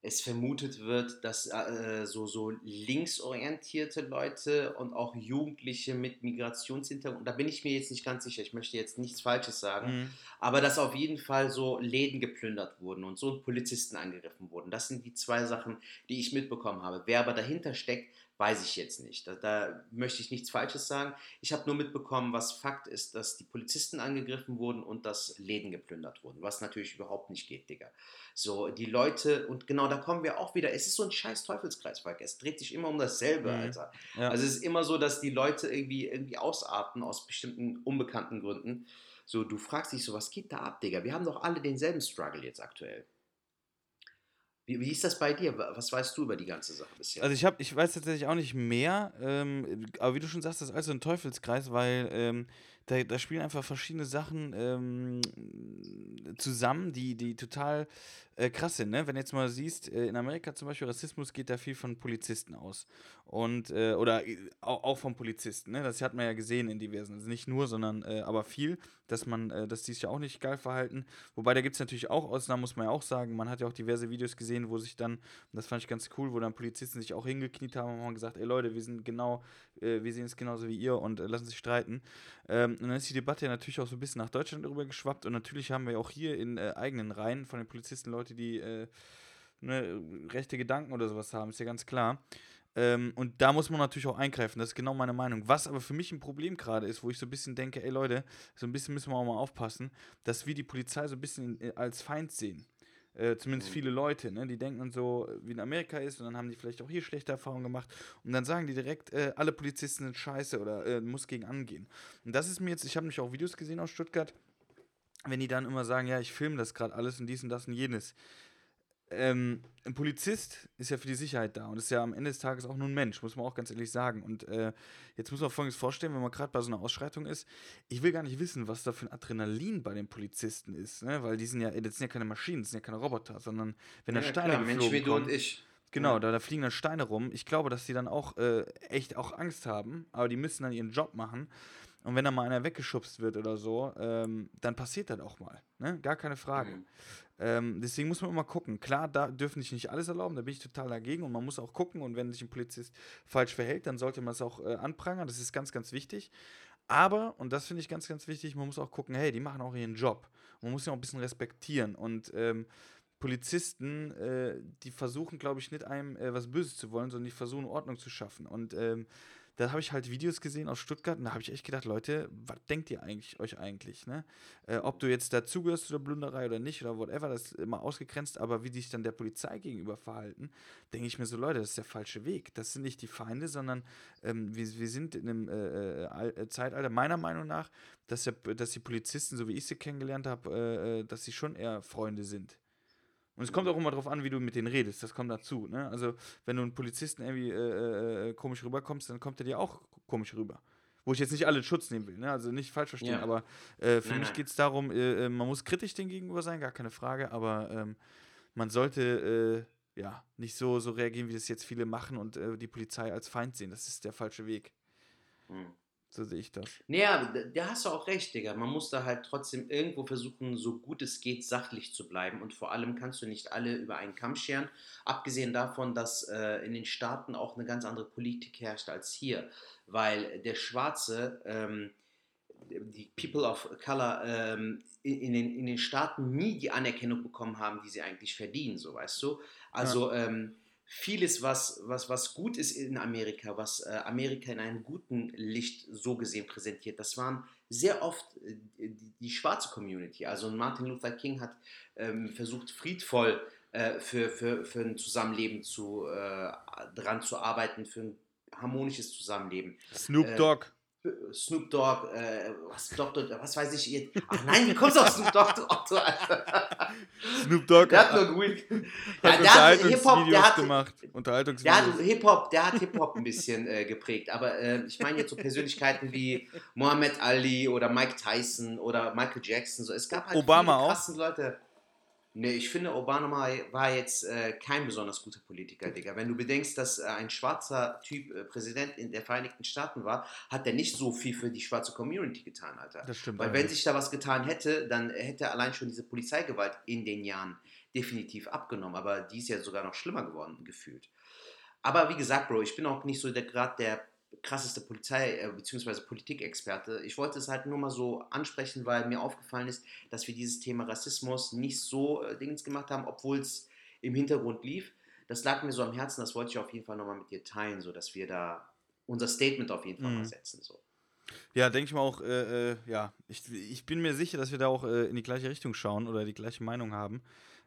es vermutet wird, dass äh, so, so linksorientierte Leute und auch Jugendliche mit Migrationshintergrund, da bin ich mir jetzt nicht ganz sicher, ich möchte jetzt nichts Falsches sagen, mhm. aber dass auf jeden Fall so Läden geplündert wurden und so Polizisten angegriffen wurden. Das sind die zwei Sachen, die ich mitbekommen habe. Wer aber dahinter steckt, weiß ich jetzt nicht. Da, da möchte ich nichts Falsches sagen. Ich habe nur mitbekommen, was Fakt ist, dass die Polizisten angegriffen wurden und dass Läden geplündert wurden, was natürlich überhaupt nicht geht, Digga. So, die Leute, und genau da kommen wir auch wieder, es ist so ein scheiß Teufelskreis, Falk. Es dreht sich immer um dasselbe, mhm. Alter. Ja. Also es ist immer so, dass die Leute irgendwie, irgendwie ausarten aus bestimmten unbekannten Gründen. So, du fragst dich so, was geht da ab, Digga? Wir haben doch alle denselben Struggle jetzt aktuell. Wie, wie ist das bei dir? Was weißt du über die ganze Sache bisher?
Also ich habe, ich weiß tatsächlich auch nicht mehr, ähm, aber wie du schon sagst, das ist also ein Teufelskreis, weil ähm, da, da spielen einfach verschiedene Sachen ähm, zusammen, die, die total äh, krass sind. Ne? Wenn du jetzt mal siehst, äh, in Amerika zum Beispiel, Rassismus geht da viel von Polizisten aus. Und, äh, oder äh, auch, auch von Polizisten. Ne? Das hat man ja gesehen in diversen. Also nicht nur, sondern äh, aber viel, dass man, äh, dass die sich ja auch nicht geil verhalten. Wobei da gibt es natürlich auch Ausnahmen, muss man ja auch sagen. Man hat ja auch diverse Videos gesehen, wo sich dann, das fand ich ganz cool, wo dann Polizisten sich auch hingekniet haben und haben gesagt, ey Leute, wir sind genau, wir sehen es genauso wie ihr und lassen sich streiten. Ähm, und dann ist die Debatte ja natürlich auch so ein bisschen nach Deutschland rüber geschwappt und natürlich haben wir auch hier in eigenen Reihen von den Polizisten Leute, Leute, die äh, ne, rechte Gedanken oder sowas haben, ist ja ganz klar. Ähm, und da muss man natürlich auch eingreifen, das ist genau meine Meinung. Was aber für mich ein Problem gerade ist, wo ich so ein bisschen denke, ey Leute, so ein bisschen müssen wir auch mal aufpassen, dass wir die Polizei so ein bisschen als Feind sehen. Äh, zumindest mhm. viele Leute, ne? die denken dann so, wie in Amerika ist, und dann haben die vielleicht auch hier schlechte Erfahrungen gemacht. Und dann sagen die direkt, äh, alle Polizisten sind scheiße oder äh, muss gegen angehen. Und das ist mir jetzt, ich habe mich auch Videos gesehen aus Stuttgart, wenn die dann immer sagen, ja, ich filme das gerade alles und dies und das und jenes. Ähm, ein Polizist ist ja für die Sicherheit da und ist ja am Ende des Tages auch nur ein Mensch, muss man auch ganz ehrlich sagen. Und äh, jetzt muss man folgendes vorstellen, wenn man gerade bei so einer Ausschreitung ist, ich will gar nicht wissen, was da für ein Adrenalin bei den Polizisten ist, ne? weil die sind ja, das sind ja keine Maschinen, das sind ja keine Roboter, sondern wenn ja, da Steine klar, Mensch wie du und ich. Genau, ja. da, da fliegen dann Steine rum. Ich glaube, dass die dann auch äh, echt auch Angst haben, aber die müssen dann ihren Job machen. Und wenn da mal einer weggeschubst wird oder so, ähm, dann passiert das auch mal. Ne? Gar keine Frage. Mhm. Ähm, deswegen muss man immer gucken. Klar, da dürfen sich nicht alles erlauben, da bin ich total dagegen und man muss auch gucken. Und wenn sich ein Polizist falsch verhält, dann sollte man es auch äh, anprangern. Das ist ganz, ganz wichtig. Aber, und das finde ich ganz, ganz wichtig, man muss auch gucken, hey, die machen auch ihren Job. Man muss ja auch ein bisschen respektieren. Und ähm, Polizisten, äh, die versuchen, glaube ich, nicht einem äh, was Böses zu wollen, sondern die versuchen, Ordnung zu schaffen. Und ähm, da habe ich halt Videos gesehen aus Stuttgart und da habe ich echt gedacht, Leute, was denkt ihr eigentlich euch eigentlich, ne? Äh, ob du jetzt dazugehörst zu der Plünderei oder nicht oder whatever, das ist immer ausgegrenzt, aber wie die sich dann der Polizei gegenüber verhalten, denke ich mir so, Leute, das ist der falsche Weg. Das sind nicht die Feinde, sondern ähm, wir, wir sind in einem äh, äh, äh Zeitalter, meiner Meinung nach, dass, der, dass die Polizisten, so wie ich sie kennengelernt habe, äh, äh, dass sie schon eher Freunde sind. Und es kommt auch immer darauf an, wie du mit denen redest. Das kommt dazu. Ne? Also, wenn du einen Polizisten irgendwie äh, äh, komisch rüberkommst, dann kommt er dir auch komisch rüber. Wo ich jetzt nicht alle Schutz nehmen will, ne? also nicht falsch verstehen, ja. aber äh, für nein, mich geht es darum, äh, äh, man muss kritisch dem gegenüber sein, gar keine Frage, aber ähm, man sollte äh, ja nicht so, so reagieren, wie das jetzt viele machen und die Polizei als Feind sehen. Das ist der falsche Weg. Mhm. So sehe ich das.
Naja, da hast du auch recht, Digga. Man muss da halt trotzdem irgendwo versuchen, so gut es geht, sachlich zu bleiben. Und vor allem kannst du nicht alle über einen Kamm scheren. Abgesehen davon, dass äh, in den Staaten auch eine ganz andere Politik herrscht als hier. Weil der Schwarze, ähm, die People of Color ähm, in, den, in den Staaten nie die Anerkennung bekommen haben, die sie eigentlich verdienen, so weißt du. Also, ja. ähm, vieles, was, was, was gut ist in Amerika, was äh, Amerika in einem guten Licht so gesehen präsentiert, das waren sehr oft äh, die, die, schwarze Community. Also Martin Luther King hat ähm, versucht, friedvoll äh, für, für, für ein Zusammenleben zu, äh, dran zu arbeiten, für ein harmonisches Zusammenleben.
Snoop Dogg.
Snoop Dogg, äh, was, Doktor, was weiß ich jetzt. Ach nein, wie kommst du auf Snoop Dogg, Otto, Alter?
Snoop Dogg
der hat nur gut.
Ja, der hat Hip-Hop der hat, gemacht. Unterhaltungsvideos.
Der hat Hip-Hop, der hat Hip-Hop ein bisschen äh, geprägt. Aber äh, ich meine jetzt so Persönlichkeiten wie Muhammad Ali oder Mike Tyson oder Michael Jackson. So. Es gab halt
Obama viele
krassen auch. Leute. Nee, ich finde, Obama war jetzt äh, kein besonders guter Politiker, Digga. Wenn du bedenkst, dass äh, ein schwarzer Typ äh, Präsident in der Vereinigten Staaten war, hat er nicht so viel für die schwarze Community getan, Alter.
Das stimmt.
Weil wenn sich da was getan hätte, dann hätte allein schon diese Polizeigewalt in den Jahren definitiv abgenommen. Aber die ist ja sogar noch schlimmer geworden, gefühlt. Aber wie gesagt, Bro, ich bin auch nicht so der Grad der krasseste Polizei- äh, bzw. Politikexperte. Ich wollte es halt nur mal so ansprechen, weil mir aufgefallen ist, dass wir dieses Thema Rassismus nicht so äh, Dings gemacht haben, obwohl es im Hintergrund lief. Das lag mir so am Herzen, das wollte ich auf jeden Fall nochmal mit dir teilen, sodass wir da unser Statement auf jeden Fall mhm. mal setzen. So.
Ja, denke ich mal auch, äh, äh, ja, ich, ich bin mir sicher, dass wir da auch äh, in die gleiche Richtung schauen oder die gleiche Meinung haben.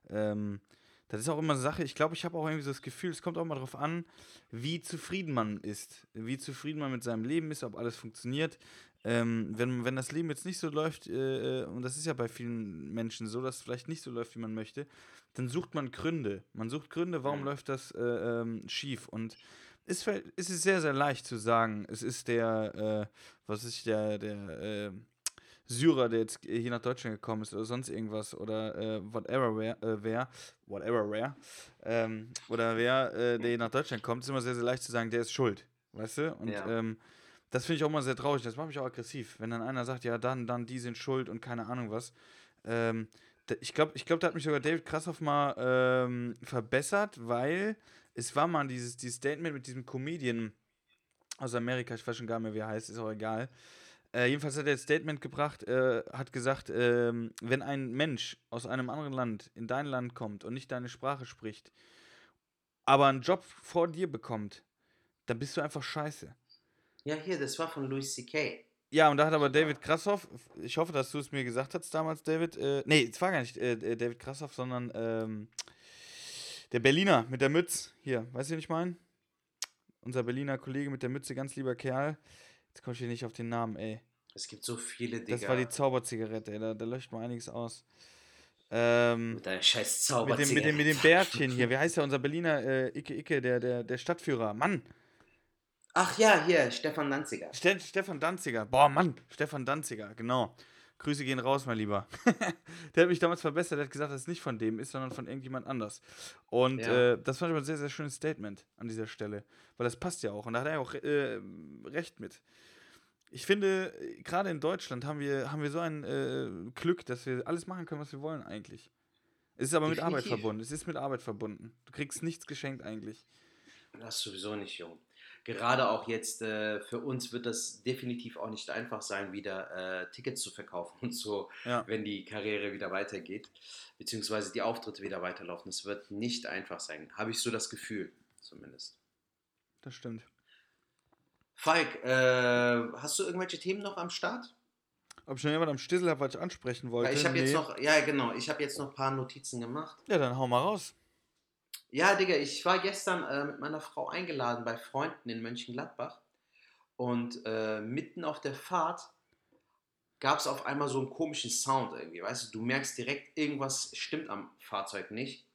Ähm, das ist auch immer eine Sache, ich glaube, ich habe auch irgendwie so das Gefühl, es kommt auch mal darauf an, wie zufrieden man ist, wie zufrieden man mit seinem Leben ist, ob alles funktioniert. ähm, wenn, wenn das Leben jetzt nicht so läuft, äh, äh, und das ist ja bei vielen Menschen so, dass es vielleicht nicht so läuft, wie man möchte, dann sucht man Gründe. Man sucht Gründe, warum
Mhm.
läuft das äh, ähm, schief. Und es, es ist sehr, sehr leicht zu sagen, es ist der, äh, was ist der, der äh, Syrer, der jetzt hier nach Deutschland gekommen ist oder sonst irgendwas oder äh, whatever wer, äh, wer whatever wer, ähm, oder wer, äh, der hier nach Deutschland kommt, ist immer sehr, sehr leicht zu sagen, der ist schuld. Weißt du? Und
Ja.
ähm, das finde ich auch immer sehr traurig. Das macht mich auch aggressiv. Wenn dann einer sagt, ja, dann, dann, die sind schuld und keine Ahnung was. Ähm, ich glaube, ich glaub, da hat mich sogar David Krassoff mal ähm, verbessert, weil es war mal dieses, dieses Statement mit diesem Comedian aus Amerika, ich weiß schon gar nicht mehr, wie er heißt, ist auch egal. Äh, jedenfalls hat er ein Statement gebracht, äh, hat gesagt, ähm, wenn ein Mensch aus einem anderen Land in dein Land kommt und nicht deine Sprache spricht, aber einen Job vor dir bekommt, dann bist du einfach scheiße.
Ja, hier, das war von Louis C.K.
Ja, und da hat aber David Krassoff, ich hoffe, dass du es mir gesagt hast damals, David, äh, nee, es war gar nicht äh, äh, David Krassoff, sondern ähm, der Berliner mit der Mütze, hier, weißt du, wen ich meine? Unser Berliner Kollege mit der Mütze, ganz lieber Kerl. Jetzt komme ich hier nicht auf den Namen, ey.
Es gibt so viele, Digga.
Das war die Zauberzigarette, ey, da, da löscht man einiges aus. Ähm,
mit deiner scheiß
mit, dem, mit, dem, mit dem Bärtchen hier, wie heißt der, unser Berliner äh, Icke Icke, der, der, der Stadtführer, Mann,
Ach ja, hier, Stefan Danziger.
Ste Stefan Danziger. Boah, Mann, Stefan Danziger, genau. Grüße gehen raus, mein Lieber. der hat mich damals verbessert, der hat gesagt, dass es nicht von dem ist, sondern von irgendjemand anders. Und
Ja.
äh, das fand ich aber ein sehr, sehr schönes Statement an dieser Stelle. Weil das passt ja auch. Und da hat er ja auch äh, recht mit. Ich finde, äh, gerade in Deutschland haben wir, haben wir so ein äh, Glück, dass wir alles machen können, was wir wollen eigentlich. Es ist aber mit Arbeit
Definitiv.
verbunden. Es ist mit Arbeit verbunden. Du kriegst nichts geschenkt eigentlich.
Das sowieso nicht jung. Gerade auch jetzt äh, für uns wird das definitiv auch nicht einfach sein, wieder äh, Tickets zu verkaufen und so,
Ja.
wenn die Karriere wieder weitergeht, beziehungsweise die Auftritte wieder weiterlaufen. Es wird nicht einfach sein, habe ich so das Gefühl, zumindest.
Das stimmt.
Falk, äh, hast du irgendwelche Themen noch am Start?
Ob ich noch jemand am Stissel habe, was ich ansprechen wollte?
Weil ich habe jetzt
Nee.
noch, ja genau, ich habe jetzt noch ein paar Notizen gemacht.
Ja, dann hau mal raus.
Ja, Digga, ich war gestern äh, mit meiner Frau eingeladen bei Freunden in Mönchengladbach und äh, mitten auf der Fahrt gab es auf einmal so einen komischen Sound irgendwie, weißt du, du merkst direkt, irgendwas stimmt am Fahrzeug nicht.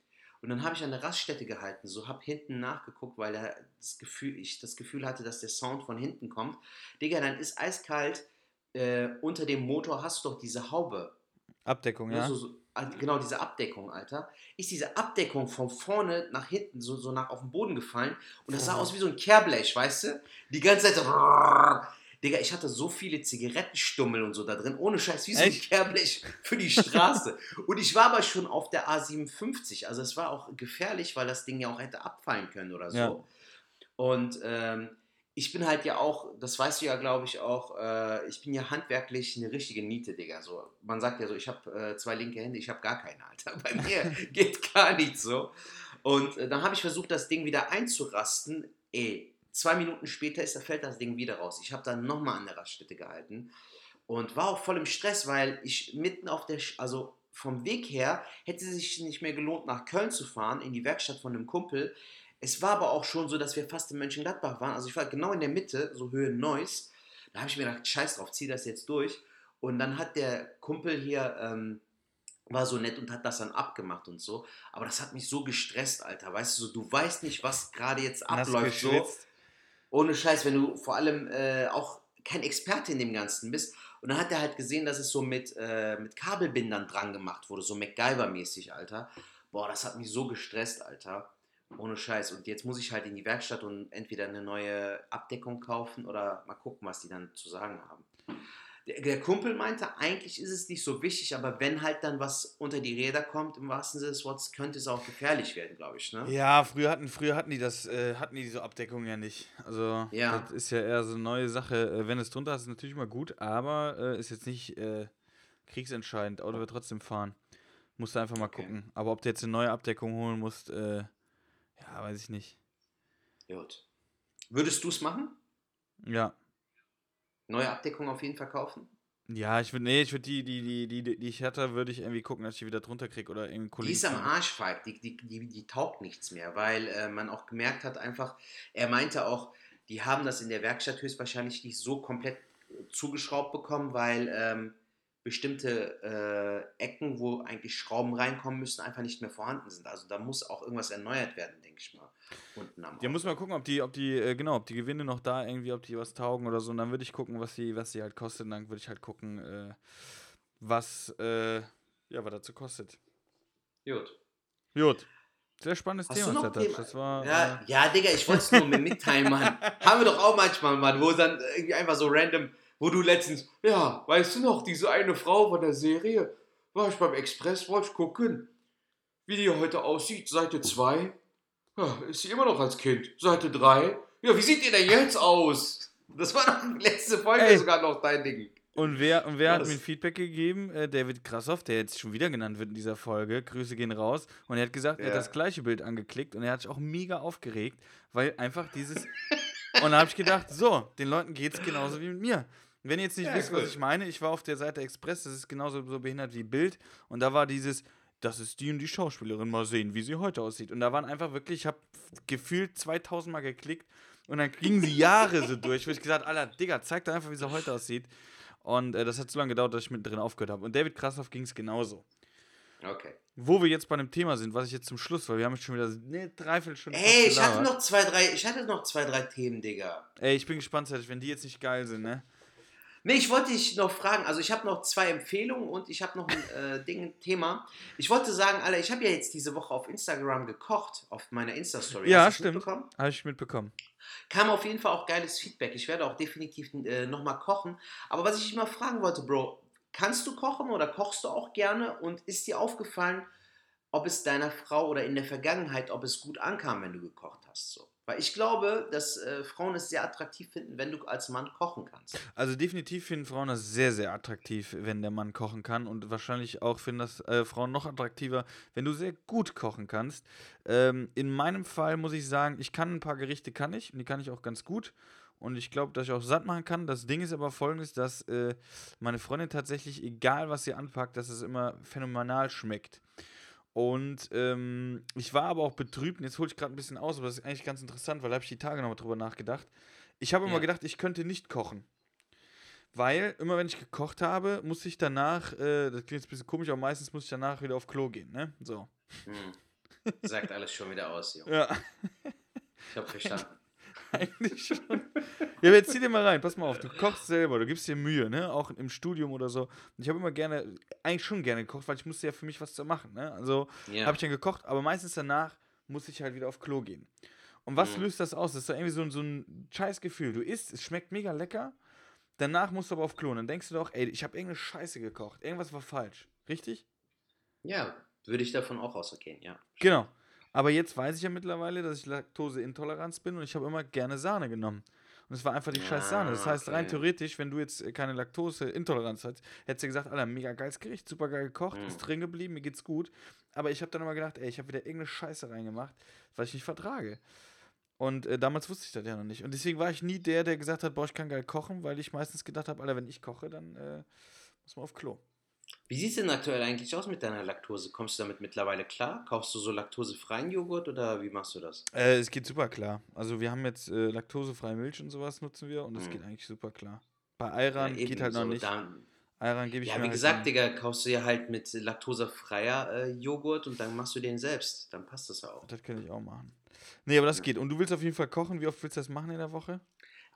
Und dann habe ich an der Raststätte gehalten, so habe hinten nachgeguckt, weil da das Gefühl, ich das Gefühl hatte, dass der Sound von hinten kommt. Digga, dann ist eiskalt, äh, unter dem Motor hast du doch diese Haube,
Abdeckung,
Ne,
ja.
So, so, ah, genau, diese Abdeckung, Alter. Ist diese Abdeckung von vorne nach hinten so, so nach auf den Boden gefallen und das sah
Oh.
aus wie so ein Kehrblech, weißt du? Die ganze Zeit so. Digga, ich hatte so viele Zigarettenstummel und so da drin, ohne Scheiß, wie so ein
Echt?
Kehrblech für die Straße. und ich war aber schon auf der A57, also es war auch gefährlich, weil das Ding ja auch hätte abfallen können oder so.
Ja.
Und ähm, ich bin halt ja auch, das weißt du ja, glaube ich, auch, äh, ich bin ja handwerklich eine richtige Niete, Digga. So, man sagt ja so, ich habe äh, zwei linke Hände, ich habe gar keine, Alter. Bei mir geht gar nicht so. Und äh, dann habe ich versucht, das Ding wieder einzurasten. Ey, zwei Minuten später ist, da fällt das Ding wieder raus. Ich habe dann nochmal an der Raststätte gehalten und war auch voll im Stress, weil ich mitten auf der, also vom Weg her hätte es sich nicht mehr gelohnt, nach Köln zu fahren, in die Werkstatt von einem Kumpel. Es war aber auch schon so, dass wir fast in Mönchengladbach waren. Also ich war genau in der Mitte, so Höhe Neuss. Da habe ich mir gedacht, scheiß drauf, zieh das jetzt durch. Und dann hat der Kumpel hier, ähm, war so nett und hat das dann abgemacht und so. Aber das hat mich so gestresst, Alter. Weißt du, so, du weißt nicht, was gerade jetzt abläuft. So. Ohne Scheiß, wenn du vor allem äh, auch kein Experte in dem Ganzen bist. Und dann hat er halt gesehen, dass es so mit, äh, mit Kabelbindern dran gemacht wurde, so MacGyver-mäßig, Alter. Boah, das hat mich so gestresst, Alter. Ohne Scheiß. Und jetzt muss ich halt in die Werkstatt und entweder eine neue Abdeckung kaufen oder mal gucken, was die dann zu sagen haben. Der, der Kumpel meinte, eigentlich ist es nicht so wichtig, aber wenn halt dann was unter die Räder kommt, im wahrsten Sinne des Wortes, könnte es auch gefährlich werden, glaube ich. Ne?
Ja, früher hatten, früher hatten die das, äh, hatten die diese Abdeckung ja nicht. Also
Ja.
das ist ja eher so eine neue Sache. Äh, wenn es drunter ist, ist es natürlich immer gut, aber äh, ist jetzt nicht äh, kriegsentscheidend. Auto wird trotzdem fahren. Musst du einfach mal
Okay.
gucken. Aber ob du jetzt eine neue Abdeckung holen musst, äh, ja, weiß ich nicht.
Gut. Würdest du es machen?
Ja.
Neue Abdeckung auf jeden Fall kaufen?
Ja, ich würde, nee, ich würde die, die, die, die, die, die ich hatte, würde ich irgendwie gucken, dass ich die wieder drunter kriege oder irgendwie
Die ist am. Arsch, Falk. Die, die, die, die taugt nichts mehr, weil äh, man auch gemerkt hat, einfach, er meinte auch, die haben das in der Werkstatt höchstwahrscheinlich nicht so komplett zugeschraubt bekommen, weil ähm, bestimmte äh, Ecken, wo eigentlich Schrauben reinkommen müssen, einfach nicht mehr vorhanden sind. Also da muss auch irgendwas erneuert werden, denke ich mal. Unten am
Ja, muss mal gucken, ob die, ob die, äh, genau, ob die Gewinde noch da irgendwie, ob die was taugen oder so. Und dann würde ich gucken, was sie, was sie halt kostet. Und dann würde ich halt gucken, äh, was, äh, ja, was dazu kostet.
Gut.
Gut. Sehr spannendes
Hast du
Thema.
Thema?
Das war.
Ja,
äh,
ja, Digga, ich wollte es nur mit mitteilen, Mann. Haben wir doch auch manchmal, Mann, wo dann irgendwie einfach so random, wo du letztens, ja, weißt du noch, diese eine Frau von der Serie, war ich beim Express, wollte ich gucken, wie die heute aussieht, Seite 2. Ja, ist sie immer noch als Kind. Seite 3. Ja, wie sieht ihr denn jetzt aus? Das war doch die letzte Folge
Ey.
sogar noch dein Ding.
Und wer, und wer
Ja,
hat mir ein Feedback gegeben? Äh, David Krassoff, der jetzt schon wieder genannt wird in dieser Folge. Grüße gehen raus. Und er hat gesagt, er hat
Ja.
das gleiche Bild angeklickt und er hat sich auch mega aufgeregt, weil einfach dieses. und da habe ich gedacht, so, den Leuten geht es genauso wie mit mir. Wenn ihr jetzt nicht
Ja,
wisst, was
gut.
ich meine, ich war auf der Seite Express, das ist genauso so behindert wie Bild. Und da war dieses, das ist die und die Schauspielerin, mal sehen, wie sie heute aussieht. Und da waren einfach wirklich, ich habe gefühlt 2000 Mal geklickt und dann gingen sie Jahre so durch, wo ich gesagt Alter, Digga, zeig doch einfach, wie sie heute aussieht. Und äh, das hat so lange gedauert, dass ich mit drin aufgehört habe. Und David Krassoff ging es genauso.
Okay.
Wo wir jetzt bei einem Thema sind, was ich jetzt zum Schluss, weil wir haben jetzt schon wieder eine Dreiviertelstunde. fast
Ey, ich hatte noch zwei, drei, ich hatte noch zwei, drei Themen, Digga.
Ey, ich bin gespannt, wenn die jetzt nicht geil sind, ne?
Nee, ich wollte dich noch fragen, also ich habe noch zwei Empfehlungen und ich habe noch ein äh, Ding, Thema. Ich wollte sagen, Alter, ich habe ja jetzt diese Woche auf Instagram gekocht, auf meiner Insta-Story.
Ja, stimmt. Habe ich mitbekommen.
Kam auf jeden Fall auch geiles Feedback. Ich werde auch definitiv äh, nochmal kochen. Aber was ich dich mal fragen wollte, Bro, kannst du kochen oder kochst du auch gerne? Und ist dir aufgefallen, ob es deiner Frau oder in der Vergangenheit, ob es gut ankam, wenn du gekocht hast? So? Weil ich glaube, dass äh, Frauen es sehr attraktiv finden, wenn du als Mann kochen kannst.
Also definitiv finden Frauen das sehr, sehr attraktiv, wenn der Mann kochen kann. Und wahrscheinlich auch finden das äh, Frauen noch attraktiver, wenn du sehr gut kochen kannst. Ähm, in meinem Fall muss ich sagen, ich kann ein paar Gerichte, kann ich. Und die kann ich auch ganz gut. Und ich glaube, dass ich auch satt machen kann. Das Ding ist aber folgendes, dass äh, meine Freundin tatsächlich, egal was sie anpackt, dass es immer phänomenal schmeckt. Und ähm, ich war aber auch betrübt, und jetzt hole ich gerade ein bisschen aus, aber das ist eigentlich ganz interessant, weil da habe ich die Tage nochmal drüber nachgedacht. Ich habe immer
Ja.
gedacht, ich könnte nicht kochen. Weil immer wenn ich gekocht habe, musste ich danach, äh, das klingt jetzt ein bisschen komisch, aber meistens musste ich danach wieder auf Klo gehen, ne? So.
Hm. Sagt alles schon wieder aus, Junge.
Ja,
Ich habe verstanden.
Eigentlich schon. Ja, aber jetzt zieh dir mal rein, pass mal auf, du kochst selber, du gibst dir Mühe, ne? Auch im Studium oder so. Ich habe immer gerne, eigentlich schon gerne gekocht, weil ich musste ja für mich was zu machen, ne? Also
Ja.
habe ich dann gekocht, aber meistens danach muss ich halt wieder auf Klo gehen. Und was
Mhm.
löst das aus? Das ist doch irgendwie so, ein- so ein scheiß Gefühl. Du isst, es schmeckt mega lecker, danach musst du aber auf Klo. Und dann denkst du doch, ey, ich habe irgendeine Scheiße gekocht. Irgendwas war falsch. Richtig?
ja, würde ich davon auch ausgehen, ja.
Genau. Aber jetzt weiß ich ja mittlerweile, dass ich Laktoseintoleranz bin und ich habe immer gerne Sahne genommen. Und es war einfach die scheiß Sahne. Das
Ah,
heißt, rein
okay.
theoretisch, wenn du jetzt äh, keine Laktoseintoleranz hast, hättest du gesagt, Alter, mega geiles Gericht, super geil gekocht,
Mhm.
ist drin geblieben, mir geht's gut. Aber ich habe dann immer gedacht, ey, ich habe wieder irgendeine Scheiße reingemacht, was ich nicht vertrage. Und äh, damals wusste ich das ja noch nicht. Und deswegen war ich nie der, der gesagt hat, boah, ich kann geil kochen, weil ich meistens gedacht habe, Alter, wenn ich koche, dann äh, muss man auf Klo.
Wie sieht es denn aktuell eigentlich aus mit deiner Laktose? Kommst du damit mittlerweile klar? Kaufst du so laktosefreien Joghurt oder wie machst du das?
Äh, es geht super klar. Also wir haben jetzt äh, laktosefreie Milch und sowas nutzen wir und es
Mhm.
geht eigentlich super klar. Bei Ayran
Ja,
geht halt noch
so,
nicht.
Dann,
Ayran gebe ich
ja,
mir
wie
halt
gesagt,
dann-
Digga, kaufst du ja halt mit laktosefreier äh, Joghurt und dann machst du den selbst. Dann passt das ja auch.
Das kann ich auch machen. Nee, aber das geht. Und du willst auf jeden Fall kochen. Wie oft willst du das machen in der Woche?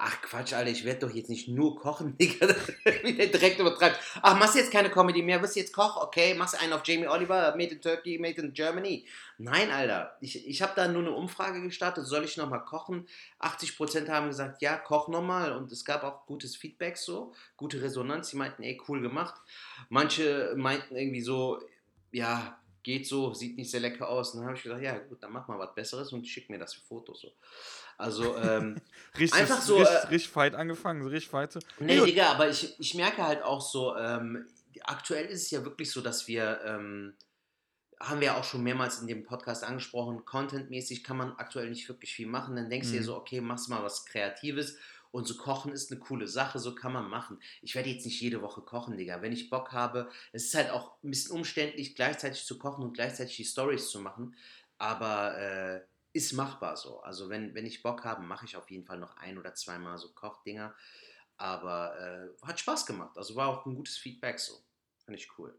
Ach Quatsch, Alter, ich werde doch jetzt nicht nur kochen, Digga. Wie der direkt übertreibt. Ach, machst du jetzt keine Comedy mehr? Wirst du jetzt Koch? Okay, machst du einen auf Jamie Oliver, Made in Turkey, Made in Germany. Nein, Alter. Ich, ich habe da nur eine Umfrage gestartet. Soll ich nochmal kochen? 80% haben gesagt, ja, koch nochmal. Und es gab auch gutes Feedback so, gute Resonanz. Die meinten, ey, cool gemacht. Manche meinten irgendwie so, ja, geht so, sieht nicht sehr lecker aus. Und dann habe ich gesagt, ja, gut, dann mach mal was Besseres und schick mir das für Fotos so. Also, ähm,
Richtig,
Einfach so,
richtig,
äh,
richtig fight angefangen, richtig fight. So.
Nee. Digga, aber ich, ich merke halt auch so, ähm, aktuell ist es ja wirklich so, dass wir, ähm, haben wir ja auch schon mehrmals in dem Podcast angesprochen, contentmäßig kann man aktuell nicht wirklich viel machen. Dann denkst du dir
Mhm.
so, okay, machst mal was Kreatives und so kochen ist eine coole Sache, so kann man machen. Ich werde jetzt nicht jede Woche kochen, Digga. Wenn ich Bock habe, es ist halt auch ein bisschen umständlich, gleichzeitig zu kochen und gleichzeitig die Stories zu machen, aber äh, ist machbar so. Also wenn, wenn ich Bock habe, mache ich auf jeden Fall noch ein oder zweimal so Kochdinger. Aber äh, hat Spaß gemacht. Also war auch ein gutes Feedback so. Fand ich cool.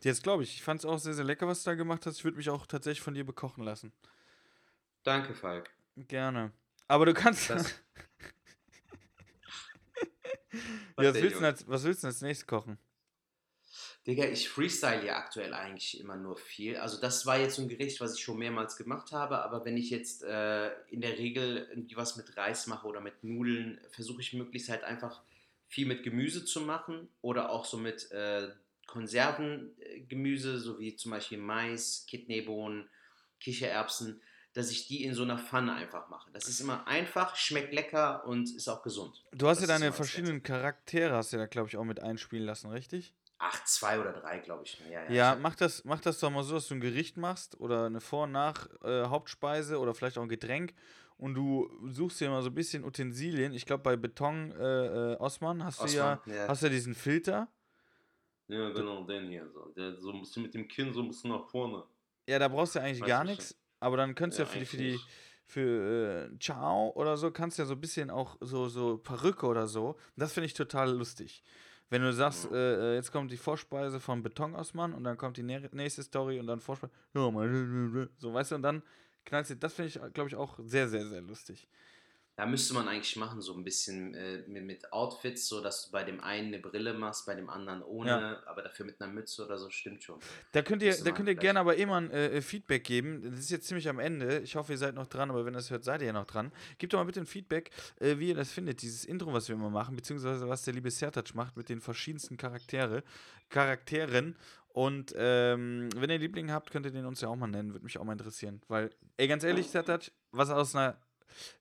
Jetzt glaube ich, ich fand es auch sehr, sehr lecker, was du da gemacht hast. Ich würde mich auch tatsächlich von dir bekochen lassen.
Danke, Falk.
Gerne. Aber du kannst.
Das-
was, willst du denn
Junge?
als, was willst du denn als nächstes kochen?
Digga, ich freestyle ja aktuell eigentlich immer nur viel. Also das war jetzt so ein Gericht, was ich schon mehrmals gemacht habe, aber wenn ich jetzt äh, in der Regel irgendwie was mit Reis mache oder mit Nudeln, versuche ich möglichst halt einfach viel mit Gemüse zu machen oder auch so mit äh, Konservengemüse, so wie zum Beispiel Mais, Kidneybohnen, Kichererbsen, dass ich die in so einer Pfanne einfach mache. Das ist immer einfach, schmeckt lecker und ist auch gesund.
Du hast
Das
ja deine verschiedenen Charaktere, hast du ja, glaube ich, auch mit einspielen lassen, richtig?
Ach, zwei oder drei, glaube ich. Ja, ja,
Ja, mach das, mach das doch mal so, dass du ein Gericht machst oder eine Vor- und Nach äh, oder vielleicht auch ein Getränk und du suchst dir mal so ein bisschen Utensilien. Ich glaube, bei Beton äh, äh, Osman hast du ja,
Osman, ja.
hast ja diesen Filter.
Ja, genau, den hier. So. Der so ein bisschen mit dem Kinn so ein bisschen nach vorne.
Ja, da brauchst du eigentlich
Weiß
gar
nicht.
nichts. Aber dann könntest du
Ja,
ja, für die, für die, für äh, Ciao oder so, kannst du ja so ein bisschen auch so, so Perücke oder so. Das finde ich total lustig. Wenn du sagst, äh, äh, jetzt kommt die Vorspeise von Beton Osman und dann kommt die nä- nächste Story und dann Vorspeise, so, weißt du, und dann knallst du, das finde ich, glaube ich, auch sehr, sehr, sehr lustig.
Da müsste man eigentlich machen, so ein bisschen äh, mit, mit Outfits, so dass du bei dem einen eine Brille machst, bei dem anderen ohne,
Ja.
aber dafür mit einer Mütze oder so, stimmt schon.
Da könnt ihr,
Müsste
da könnt ihr
vielleicht-
gerne aber immer ein äh, Feedback geben. Das ist jetzt ziemlich am Ende. Ich hoffe, ihr seid noch dran, aber wenn ihr das hört, seid ihr ja noch dran. Gebt doch mal bitte ein Feedback, äh, wie ihr das findet, dieses Intro, was wir immer machen, beziehungsweise was der liebe Sertac macht mit den verschiedensten Charaktere, Charakteren. Und ähm, wenn ihr Liebling habt, könnt ihr den uns ja auch mal nennen. Würde mich auch mal interessieren. Weil, ey, ganz ehrlich, Sertac, was aus einer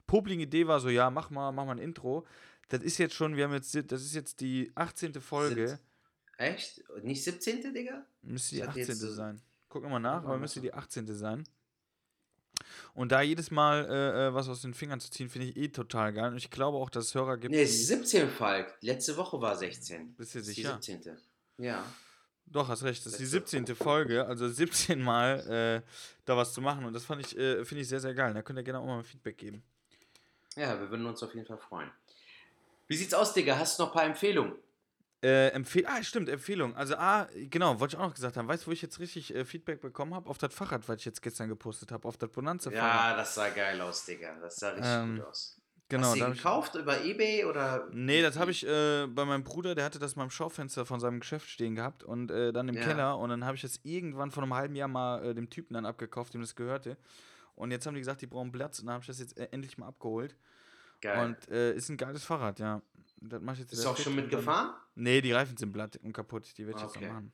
popligen Idee war, so, ja, mach mal, mach mal ein Intro. Das ist jetzt schon, wir haben jetzt, das ist jetzt die 18. Folge.
Siebz- Echt? Nicht 17. Digga?
Müsste die
hatte
18.
jetzt so-
sein. Wir mal nach,
Guck
aber müsste die 18. sein. Und da jedes Mal äh, äh, was aus den Fingern zu ziehen, finde ich eh total geil. Und ich glaube auch, dass es Hörer gibt,
Nee, es ist
die.
17, Falk. Letzte Woche war 16.
Bist du sicher?
Die 17. Ja.
Doch, hast recht. Das ist die
Letzte
17. Folge, also 17 Mal äh, da was zu machen. Und das fand ich, äh, finde ich sehr, sehr geil. Da könnt ihr gerne auch mal Feedback geben.
Ja, wir würden uns auf jeden Fall freuen. Wie sieht's aus, Digga? Hast du noch ein paar Empfehlungen?
Äh, Empfehl ah, stimmt, Empfehlung. Also, ah, genau, wollte ich auch noch gesagt haben. Weißt du, wo ich jetzt richtig äh, Feedback bekommen habe? Auf das Fahrrad, was ich jetzt gestern gepostet habe. Auf das Bonanza-Fahrrad.
Ja, das sah geil aus, Digga. Das sah richtig
Ähm,
gut aus.
Genau.
Hast du
ich-
gekauft über Ebay oder?
Nee, das habe ich äh, bei meinem Bruder, der hatte das mal im Schaufenster von seinem Geschäft stehen gehabt und äh, dann im
Ja.
Keller und dann habe ich das irgendwann vor einem halben Jahr mal äh, dem Typen dann abgekauft, dem das gehörte. Und jetzt haben die gesagt, die brauchen Platz und dann habe ich das jetzt äh, endlich mal abgeholt.
Geil.
Und äh, ist ein geiles Fahrrad, ja. Das mach ich jetzt
Ist auch schon mitgefahren?
Nee, die Reifen sind platt und kaputt. Die werde ich jetzt
Okay.
noch machen.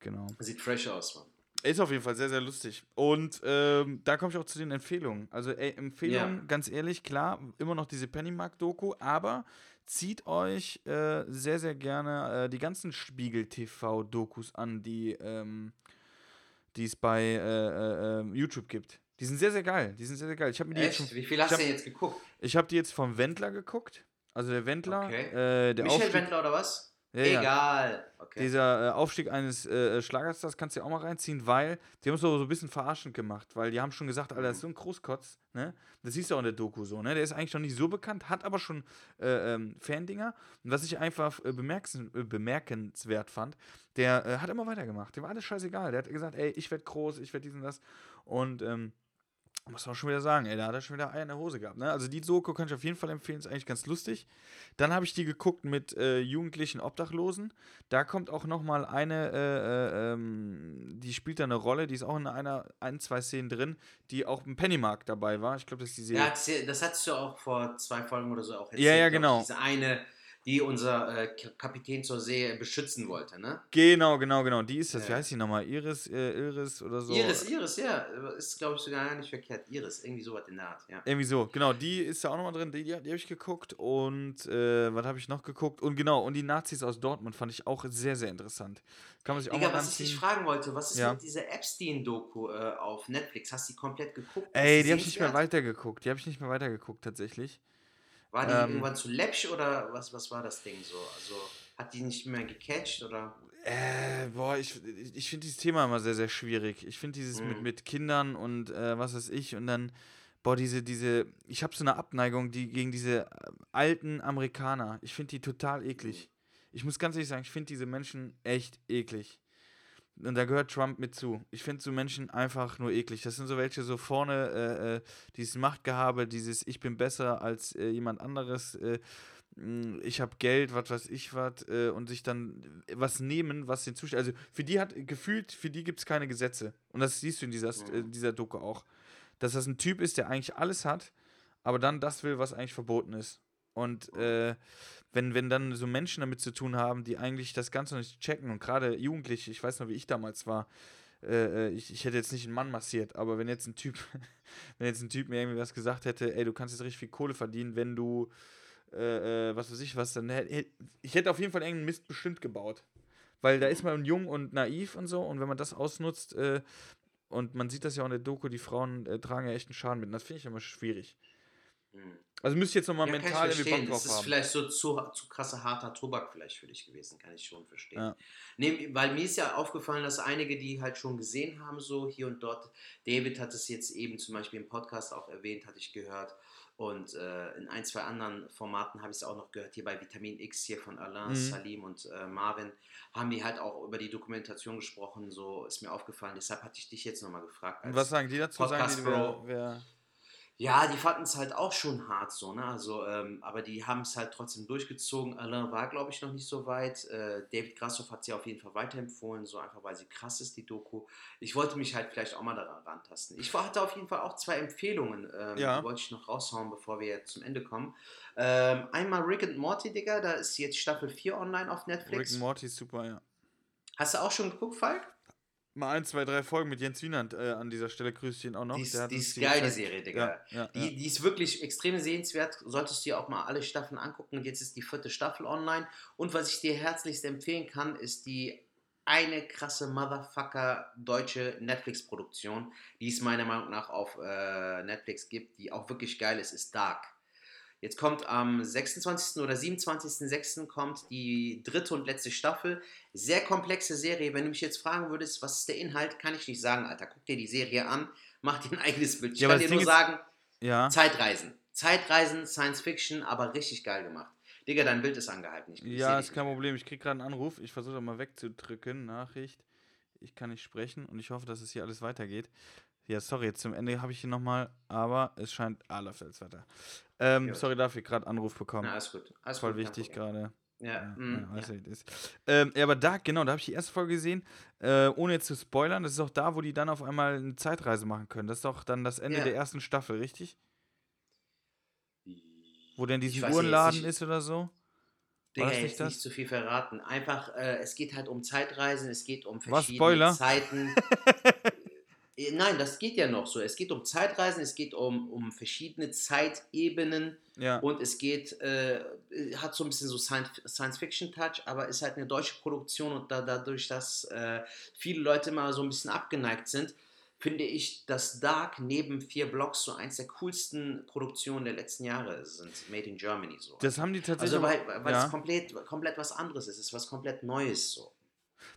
Genau.
Sieht fresh aus, Mann.
Ist auf jeden Fall sehr, sehr lustig. Und ähm, da komme ich auch zu den Empfehlungen. Also, ey, Empfehlungen,
Ja.
ganz ehrlich, klar, immer noch diese Pennymark-Doku, aber zieht euch äh, sehr, sehr gerne äh, die ganzen Spiegel-TV-Dokus an, die ähm, es bei äh, äh, ähm, YouTube gibt. Die sind sehr, sehr geil. Die sind sehr, sehr geil. Ich habe mir die jetzt
Echt?
schon,
Wie viel hast du
hab-
denn jetzt geguckt?
ich habe die jetzt vom Wendler geguckt. Also der Wendler,
Okay.
äh, der
Michael
Aufstieg,
Wendler oder was?
Ja, ja.
Egal. Okay.
Dieser äh, Aufstieg eines äh, Schlagerstars kannst du ja auch mal reinziehen, weil die haben es so, so ein bisschen verarschend gemacht, weil die haben schon gesagt, Alter, das ist so ein Großkotz, ne? Das siehst du auch in der Doku so, ne? Der ist eigentlich noch nicht so bekannt, hat aber schon äh, ähm, Fandinger. Und was ich einfach äh, äh, bemerkenswert fand, der äh, hat immer weitergemacht. Dem war alles scheißegal. Der hat gesagt, ey, ich werde groß, ich werde dies und das. Und ähm, muss man schon wieder sagen, ey, da hat er schon wieder Eier in der Hose gehabt. Ne? Also die Doku kann ich auf jeden Fall empfehlen, ist eigentlich ganz lustig. Dann habe ich die geguckt mit äh, jugendlichen Obdachlosen. Da kommt auch noch mal eine, äh, äh, ähm, die spielt da eine Rolle, die ist auch in einer, ein, zwei Szenen drin, die auch im Pennymark dabei war. Ich glaube, das ist die Serie.
Ja, das, hattest du auch vor zwei Folgen oder so auch
Ja, ja,
ich,
genau.
Diese eine, die unser äh, Kapitän zur See beschützen wollte, ne?
Genau, genau, genau. Die ist das. Wie
Ja.
heißt die nochmal? Iris, äh, Iris oder so?
Iris, Iris, ja. Ist, glaube ich, sogar gar nicht verkehrt. Iris, irgendwie sowas in der Art, ja.
Irgendwie so, genau, die ist da auch nochmal drin, die, die, die habe ich geguckt und äh, was habe ich noch geguckt? Und genau, und die Nazis aus Dortmund fand ich auch sehr, sehr interessant. Kann man sich auch
Digga,
mal
was ich dich fragen wollte, was ist
Ja.
mit dieser Epstein-Doku äh, auf Netflix? Hast du die komplett geguckt?
Ey, die habe ich nicht mehr weitergeguckt, die habe ich nicht mehr weitergeguckt tatsächlich.
War die
ähm,
irgendwann zu läppsch oder was, was war das Ding so? Also hat die nicht mehr gecatcht oder?
Äh, boah, ich, ich finde dieses Thema immer sehr, sehr schwierig. Ich finde dieses mit,
Mhm.
mit Kindern und äh, was weiß ich und dann, boah, diese, diese, ich habe so eine Abneigung die, gegen diese äh, alten Amerikaner. Ich finde die total eklig. Ich muss ganz ehrlich sagen, ich finde diese Menschen echt eklig. Und da gehört Trump mit zu. Ich finde so Menschen einfach nur eklig. Das sind so welche so vorne, äh, äh, dieses Machtgehabe, dieses Ich bin besser als äh, jemand anderes, äh, mh, ich habe Geld, was weiß ich was, äh, und sich dann was nehmen, was den Zustand. Also für die hat gefühlt, für die gibt es keine Gesetze. Und das siehst du in dieser, äh, dieser Doku auch. Dass das ein Typ ist, der eigentlich alles hat, aber dann das will, was eigentlich verboten ist. Und äh, wenn, wenn dann so Menschen damit zu tun haben, die eigentlich das Ganze nicht checken und gerade Jugendliche, ich weiß noch, wie ich damals war, äh, ich, ich hätte jetzt nicht einen Mann massiert, aber wenn jetzt ein Typ, wenn jetzt ein Typ mir irgendwie was gesagt hätte, ey, du kannst jetzt richtig viel Kohle verdienen, wenn du, äh, äh, was weiß ich was, dann hätte ich hätte auf jeden Fall irgendeinen Mist bestimmt gebaut. Weil da ist man jung und naiv und so und wenn man das ausnutzt, äh, und man sieht das ja auch in der Doku, die Frauen äh, tragen ja echt einen Schaden mit. Und das finde ich immer schwierig.
Hm.
Also müsste ich jetzt nochmal
Ja,
mental irgendwie Bock drauf
Das ist vielleicht so zu, zu krasser harter Tobak vielleicht für dich gewesen, kann ich schon verstehen.
Ja.
Nee, weil mir ist ja aufgefallen, dass einige, die halt schon gesehen haben, so hier und dort, David hat es jetzt eben zum Beispiel im Podcast auch erwähnt, hatte ich gehört. Und äh, in ein, zwei anderen Formaten habe ich es auch noch gehört, hier bei Vitamin X hier von Alain,
Mhm.
Salim und äh, Marvin, haben die halt auch über die Dokumentation gesprochen, so ist mir aufgefallen. Deshalb hatte ich dich jetzt nochmal gefragt.
Und was sagen die dazu? Sagen
Podcast
die, wer,
Bro.
wer
ja, die fanden es halt auch schon hart so, ne? Also, ähm, aber die haben es halt trotzdem durchgezogen. Alain war, glaube ich, noch nicht so weit. Äh, David Grassoff hat sie auf jeden Fall weiterempfohlen, so einfach, weil sie krass ist, die Doku. Ich wollte mich halt vielleicht auch mal daran rantasten. Ich hatte auf jeden Fall auch zwei Empfehlungen, ähm,
Ja.
die wollte ich noch raushauen, bevor wir zum Ende kommen. Ähm, einmal Rick and Morty, Digga, da ist jetzt Staffel 4 online auf
Rick
Netflix.
and Morty ist super, ja.
Hast du auch schon geguckt, Falk?
Mal ein, zwei, drei Folgen mit Jens Wienand äh, an dieser Stelle grüßt ihn auch noch.
Die ist, die ist geil, die. Serie, Digga.
Ja, ja,
Die,
ja.
die ist wirklich extrem sehenswert. Solltest du dir auch mal alle Staffeln angucken. Und jetzt ist die vierte Staffel online. Und was ich dir herzlichst empfehlen kann, ist die eine krasse Motherfucker deutsche Netflix-Produktion, die es meiner Meinung nach auf äh, Netflix gibt, die auch wirklich geil ist, ist Dark. Jetzt kommt am 26. oder 27.06. kommt die dritte und letzte Staffel. Sehr komplexe Serie. Wenn du mich jetzt fragen würdest, was ist der Inhalt, kann ich nicht sagen, Alter. Guck dir die Serie an, mach dir ein eigenes Bild. Ich
Ja,
kann dir nur sagen,
ja.
Zeitreisen. Zeitreisen, Science Fiction, aber richtig geil gemacht. Digga, dein Bild ist angehalten. Ich,
Ja, ist kein
mehr.
Problem. Ich krieg gerade einen Anruf. Ich versuche mal wegzudrücken. Nachricht. Ich kann nicht sprechen und ich hoffe, dass es hier alles weitergeht. Ja, sorry, jetzt zum Ende habe ich hier nochmal, aber es scheint, ah, läuft alles weiter. Ähm, sorry dafür, gerade Anruf bekommen.
Na, alles gut. Alles
Voll
gut,
wichtig gerade.
Ja,
Ja,
mm,
ja. Ähm, ja, aber da, genau, da habe ich die erste Folge gesehen, äh, ohne jetzt zu spoilern. Das ist auch da, wo die dann auf einmal eine Zeitreise machen können. Das ist doch dann das Ende
Ja.
der ersten Staffel, richtig? Wo denn
Ich nicht,
Uhrenladen
ich-
ist oder so?
Digga,
das nicht
jetzt
das?
nicht zu viel verraten. Einfach, äh, es geht halt um Zeitreisen, es geht um
Was,
verschiedene
Spoiler?
Zeiten. Äh, Nein, das geht ja noch so. Es geht um Zeitreisen, es geht um, um verschiedene Zeitebenen
Ja.
und es geht, äh, hat so ein bisschen so Science- Science-Fiction-Touch, aber ist halt eine deutsche Produktion und da, dadurch, dass äh, viele Leute immer so ein bisschen abgeneigt sind, finde ich, dass Dark neben vier Blocks so eins der coolsten Produktionen der letzten Jahre sind. Made in Germany so.
Das haben die tatsächlich.
Also weil, weil
ja.
es komplett, komplett was anderes ist. Es ist was komplett Neues so.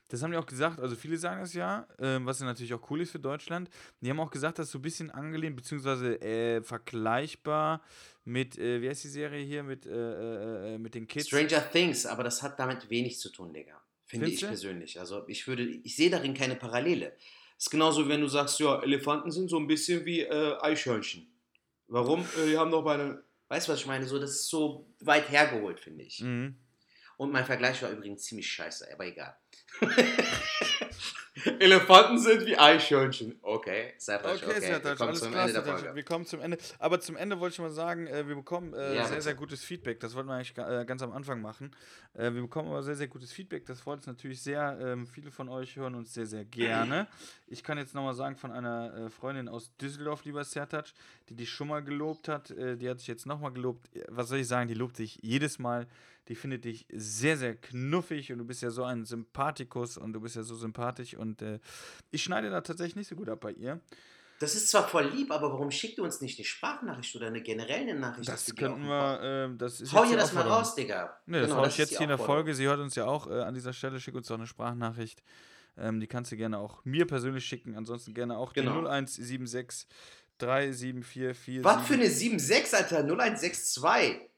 Das haben die auch gesagt, also viele sagen das ja, ähm, was ja natürlich auch cool ist für Deutschland. Die haben auch gesagt, dass so ein bisschen angelehnt, beziehungsweise äh, vergleichbar mit, äh, wie heißt die Serie hier, mit, äh, äh, mit den Kids.
Stranger Things, aber das hat damit wenig zu tun, Digga. Finde
Findest
ich persönlich. Also ich würde, ich sehe darin keine Parallele. ist genauso, wie wenn du sagst, ja, Elefanten sind so ein bisschen wie äh, Eichhörnchen. Warum? Äh, die haben doch meine. Weißt du, was ich meine? So, das ist so weit hergeholt, finde ich.
Mhm.
Und mein Vergleich war übrigens ziemlich scheiße, aber egal. Elefanten sind wie Eichhörnchen. Okay, seid euch
Okay,
okay.
Sertac,
Wir kommen
alles
zum
klar,
Ende der
Sertac,
Folge.
wir kommen zum Ende. Aber zum Ende wollte ich mal sagen, äh, wir bekommen äh,
Ja,
sehr,
bitte.
sehr gutes Feedback. Das wollten wir eigentlich äh, ganz am Anfang machen. Äh, wir bekommen aber sehr, sehr gutes Feedback. Das freut uns natürlich sehr. Ähm, viele von euch hören uns sehr, sehr gerne. Ich kann jetzt nochmal sagen, von einer äh, Freundin aus Düsseldorf, lieber Sertac, die dich schon mal gelobt hat, die hat sich jetzt nochmal gelobt. Was soll ich sagen, die lobt dich jedes Mal. Die findet dich sehr, sehr knuffig und du bist ja so ein Sympathikus und du bist ja so sympathisch und äh, ich schneide da tatsächlich nicht so gut ab bei ihr.
Das ist zwar voll lieb, aber warum schickt ihr uns nicht eine Sprachnachricht oder eine generelle Nachricht?
Das könnten wir, ähm, das ist
Hau
die
das mal raus, Digga.
Ne, das
Genau,
hau ich jetzt hier in der. Folge. Sie hört uns ja auch äh, an dieser Stelle. Schick uns doch eine Sprachnachricht. Ähm, die kannst du gerne auch mir persönlich schicken. Ansonsten gerne auch
Genau.
die 0176 3, 7, 4, 4.
Was für eine 7,6, Alter? 0162.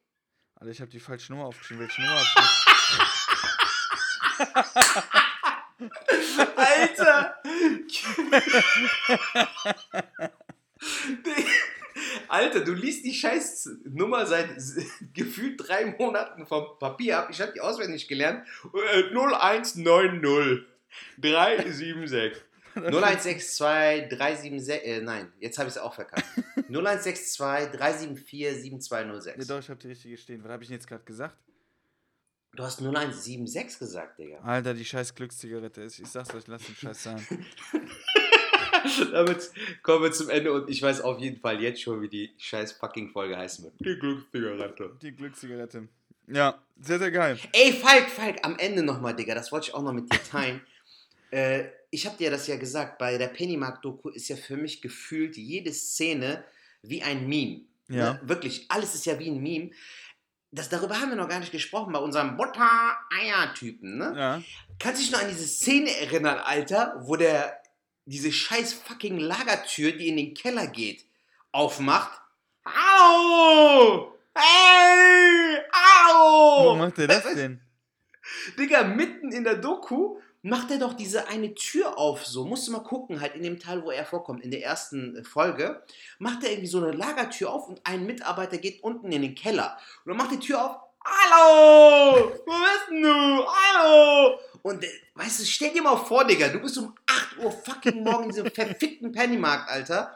Alter, ich habe die falsche Nummer aufgeschrieben. Welche Nummer?
Alter! Alter, du liest die scheiß Nummer seit gefühlt drei Monaten vom Papier ab. Ich habe die auswendig gelernt. Äh, 0190 376. 0162 376. Äh, nein, jetzt habe ich es auch verkackt. 0162 374
Nee,
7206.
doch, ich habe die richtige stehen. Was habe ich denn jetzt gerade gesagt?
Du hast 0176 gesagt, Digga.
Alter, die scheiß Glückszigarette ist. Ich sag's euch, lasst den Scheiß sein.
Damit kommen wir zum Ende und ich weiß auf jeden Fall jetzt schon, wie die scheiß fucking Folge heißen wird. Die Glückszigarette.
Die Glückszigarette. Ja, sehr, sehr geil.
Ey, Falk, Falk, am Ende nochmal, Digga, das wollte ich auch noch mit dir teilen. äh, ich hab dir das ja gesagt, bei der Pennymark-Doku ist ja für mich gefühlt jede Szene wie ein Meme.
Ja.
Ne? Wirklich, alles ist ja wie ein Meme. Das, darüber haben wir noch gar nicht gesprochen bei unserem Butter-Eier-Typen, ne?
Ja.
Kannst du dich noch an diese Szene erinnern, Alter, wo der diese scheiß fucking Lagertür, die in den Keller geht, aufmacht? Au! Hey! Au!
Warum macht der das denn?
Digga, mitten in der Doku macht er doch diese eine Tür auf, so. Musst du mal gucken, halt in dem Teil, wo er vorkommt, in der ersten Folge, macht er irgendwie so eine Lagertür auf und ein Mitarbeiter geht unten in den Keller. Und dann macht die Tür auf. Hallo! Wo bist denn du? Hallo! Und äh, weißt du, stell dir mal vor, Digga, du bist um 8 Uhr fucking morgen in diesem verfickten Pennymarkt, Alter.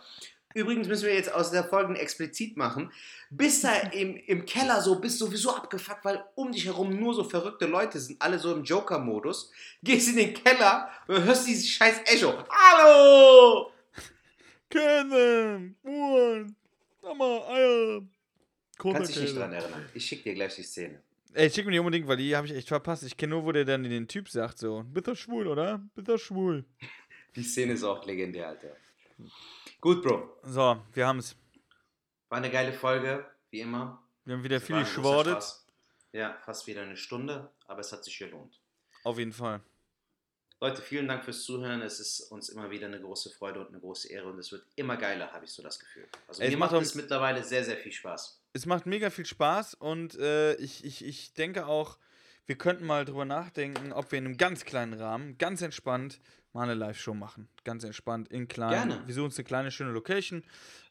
Übrigens müssen wir jetzt aus der Folge explizit machen. Bist da im, im Keller so, bist sowieso abgefuckt, weil um dich herum nur so verrückte Leute sind, alle so im Joker-Modus. Gehst in den Keller und hörst dieses scheiß Echo. Hallo!
Kevin, Buren, Mama, Eier.
Kannst dich nicht dran erinnern. Ich schick dir gleich die Szene.
Ey, schick mir die unbedingt, weil die habe ich echt verpasst. Ich kenne nur, wo der dann den Typ sagt, so, bist du schwul, oder? Bist du schwul?
Die Szene ist auch legendär, Alter. Gut, Bro.
So, wir haben's.
War eine geile Folge, wie immer.
Wir haben wieder viel geschwordet.
Ja, fast wieder eine Stunde, aber es hat sich gelohnt.
Auf jeden Fall.
Leute, vielen Dank fürs Zuhören. Es ist uns immer wieder eine große Freude und eine große Ehre und es wird immer geiler, habe ich so das Gefühl. Also
Es
mir
macht
es mittlerweile sehr, sehr viel Spaß.
Es macht mega viel Spaß und äh, ich, ich, ich denke auch, wir könnten mal drüber nachdenken, ob wir in einem ganz kleinen Rahmen, ganz entspannt, mal eine Live-Show machen. Ganz entspannt, in klein.
Gerne.
Wir suchen uns eine kleine, schöne Location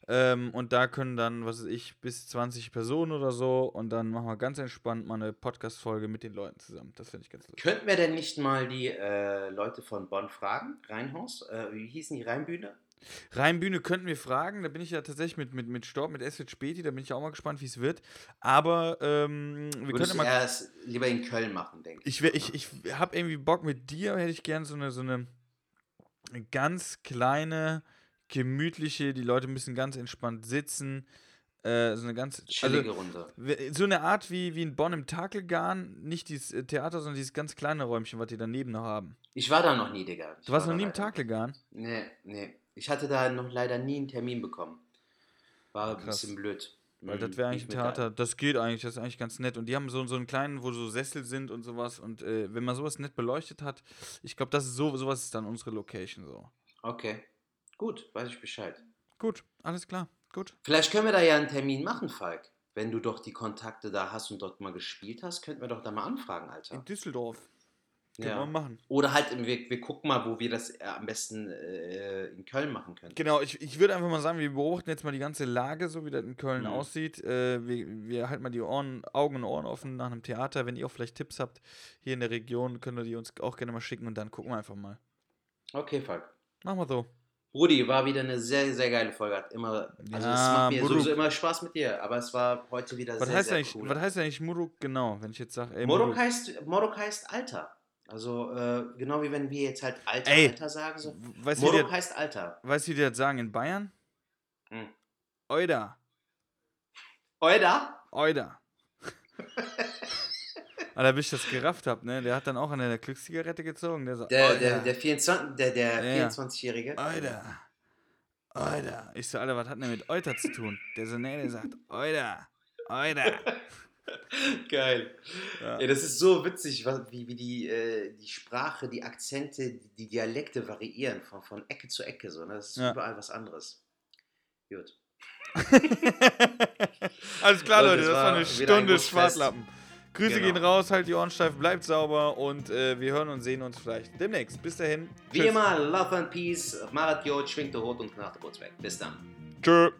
ähm, und da können dann, was weiß ich, bis 20 Personen oder so und dann machen wir ganz entspannt mal eine Podcast-Folge mit den Leuten zusammen. Das finde ich ganz lustig.
Könnten wir denn nicht mal die äh, Leute von Bonn fragen? Rheinhaus? Äh, wie hießen die Rheinbühne?
Rheinbühne könnten wir fragen, da bin ich ja tatsächlich mit, mit, mit Storb, mit Esfit Späti, da bin ich auch mal gespannt, wie es wird. Aber ähm, wir
Würdest
könnten
du
mal.
erst lieber in Köln machen, denke ich.
Ich, ich, ich habe irgendwie Bock mit dir, hätte ich gern so eine, so eine ganz kleine, gemütliche, die Leute müssen ganz entspannt sitzen. Äh, so eine ganz.
Chillige
Also,
Runde.
so eine Art wie, wie in Bonn im Takelgarn, nicht dieses äh, Theater, sondern dieses ganz kleine Räumchen, was die daneben noch haben.
Ich war da noch nie, Digga. Ich
Du warst
war
noch nie im Takelgarn?
Nee, nee. Ich hatte da noch leider nie einen Termin bekommen. War ein
Krass.
bisschen blöd.
Weil das wäre eigentlich ein. Theater. Das geht eigentlich, das ist eigentlich ganz nett. Und die haben so, so einen kleinen, wo so Sessel sind und sowas. Und äh, wenn man sowas nett beleuchtet hat, ich glaube, das ist so, sowas ist dann unsere Location so.
Okay. Gut, weiß ich Bescheid.
Gut, alles klar. Gut.
Vielleicht können wir da ja einen Termin machen, Falk. Wenn du doch die Kontakte da hast und dort mal gespielt hast, könnten wir doch da mal anfragen, Alter.
In Düsseldorf. Können
Ja.
wir machen.
Oder halt, wir, wir gucken mal, wo wir das äh, am besten äh, in Köln machen können.
Genau, ich, ich würde einfach mal sagen, wir beobachten jetzt mal die ganze Lage, so wie das in Köln
Mhm.
aussieht. Äh, wir, wir halten mal die Ohren, Augen und Ohren offen nach einem Theater. Wenn ihr auch vielleicht Tipps habt hier in der Region, könnt ihr die uns auch gerne mal schicken und dann gucken wir einfach mal.
Okay, Falk.
Machen wir so.
Rudi, war wieder eine sehr, sehr geile Folge. Hat immer, also es
Ja,
macht mir
Muruk.
sowieso immer Spaß mit dir, aber es war heute wieder
Was
sehr,
heißt,
sehr
eigentlich,
cool.
was heißt eigentlich Muruk genau, wenn ich jetzt sage, ey,
Morok heißt, Morok heißt Alter. Also äh, genau wie wenn wir jetzt halt Alter,
Ey,
Alter sagen. So.
Weißt
Morok
die,
heißt Alter.
weißt, du, wie die das sagen in Bayern?
Hm.
Oida.
Oida?
Oida. Alter, bis ich das gerafft hab, ne? Der hat dann auch an der Glückszigarette gezogen. Der so,
Der, der, der, 24, der, der
Ja, ja.
24-Jährige.
Oida. Oida. Ich so, Alter, was hat denn mit Euter zu tun? Der so, nee, der sagt, Oida. Oida.
Geil.
Ja.
Ja, das ist so witzig, wie, wie die, äh, die Sprache, die Akzente, die, Dialekte variieren von, von Ecke zu Ecke. So, ne? Das ist
Ja.
überall was anderes. Gut.
Alles klar,
Leute, es
das war eine
ein
Stunde
Gussfest.
Schwarzlappen. Grüße
Genau.
gehen raus, halt die Ohren steif, bleibt sauber und äh, wir hören und sehen uns vielleicht demnächst. Bis dahin.
Wie immer, Love and Peace, Marat Jod, schwingt der Hut und der Boots weg. Bis dann.
Tschö.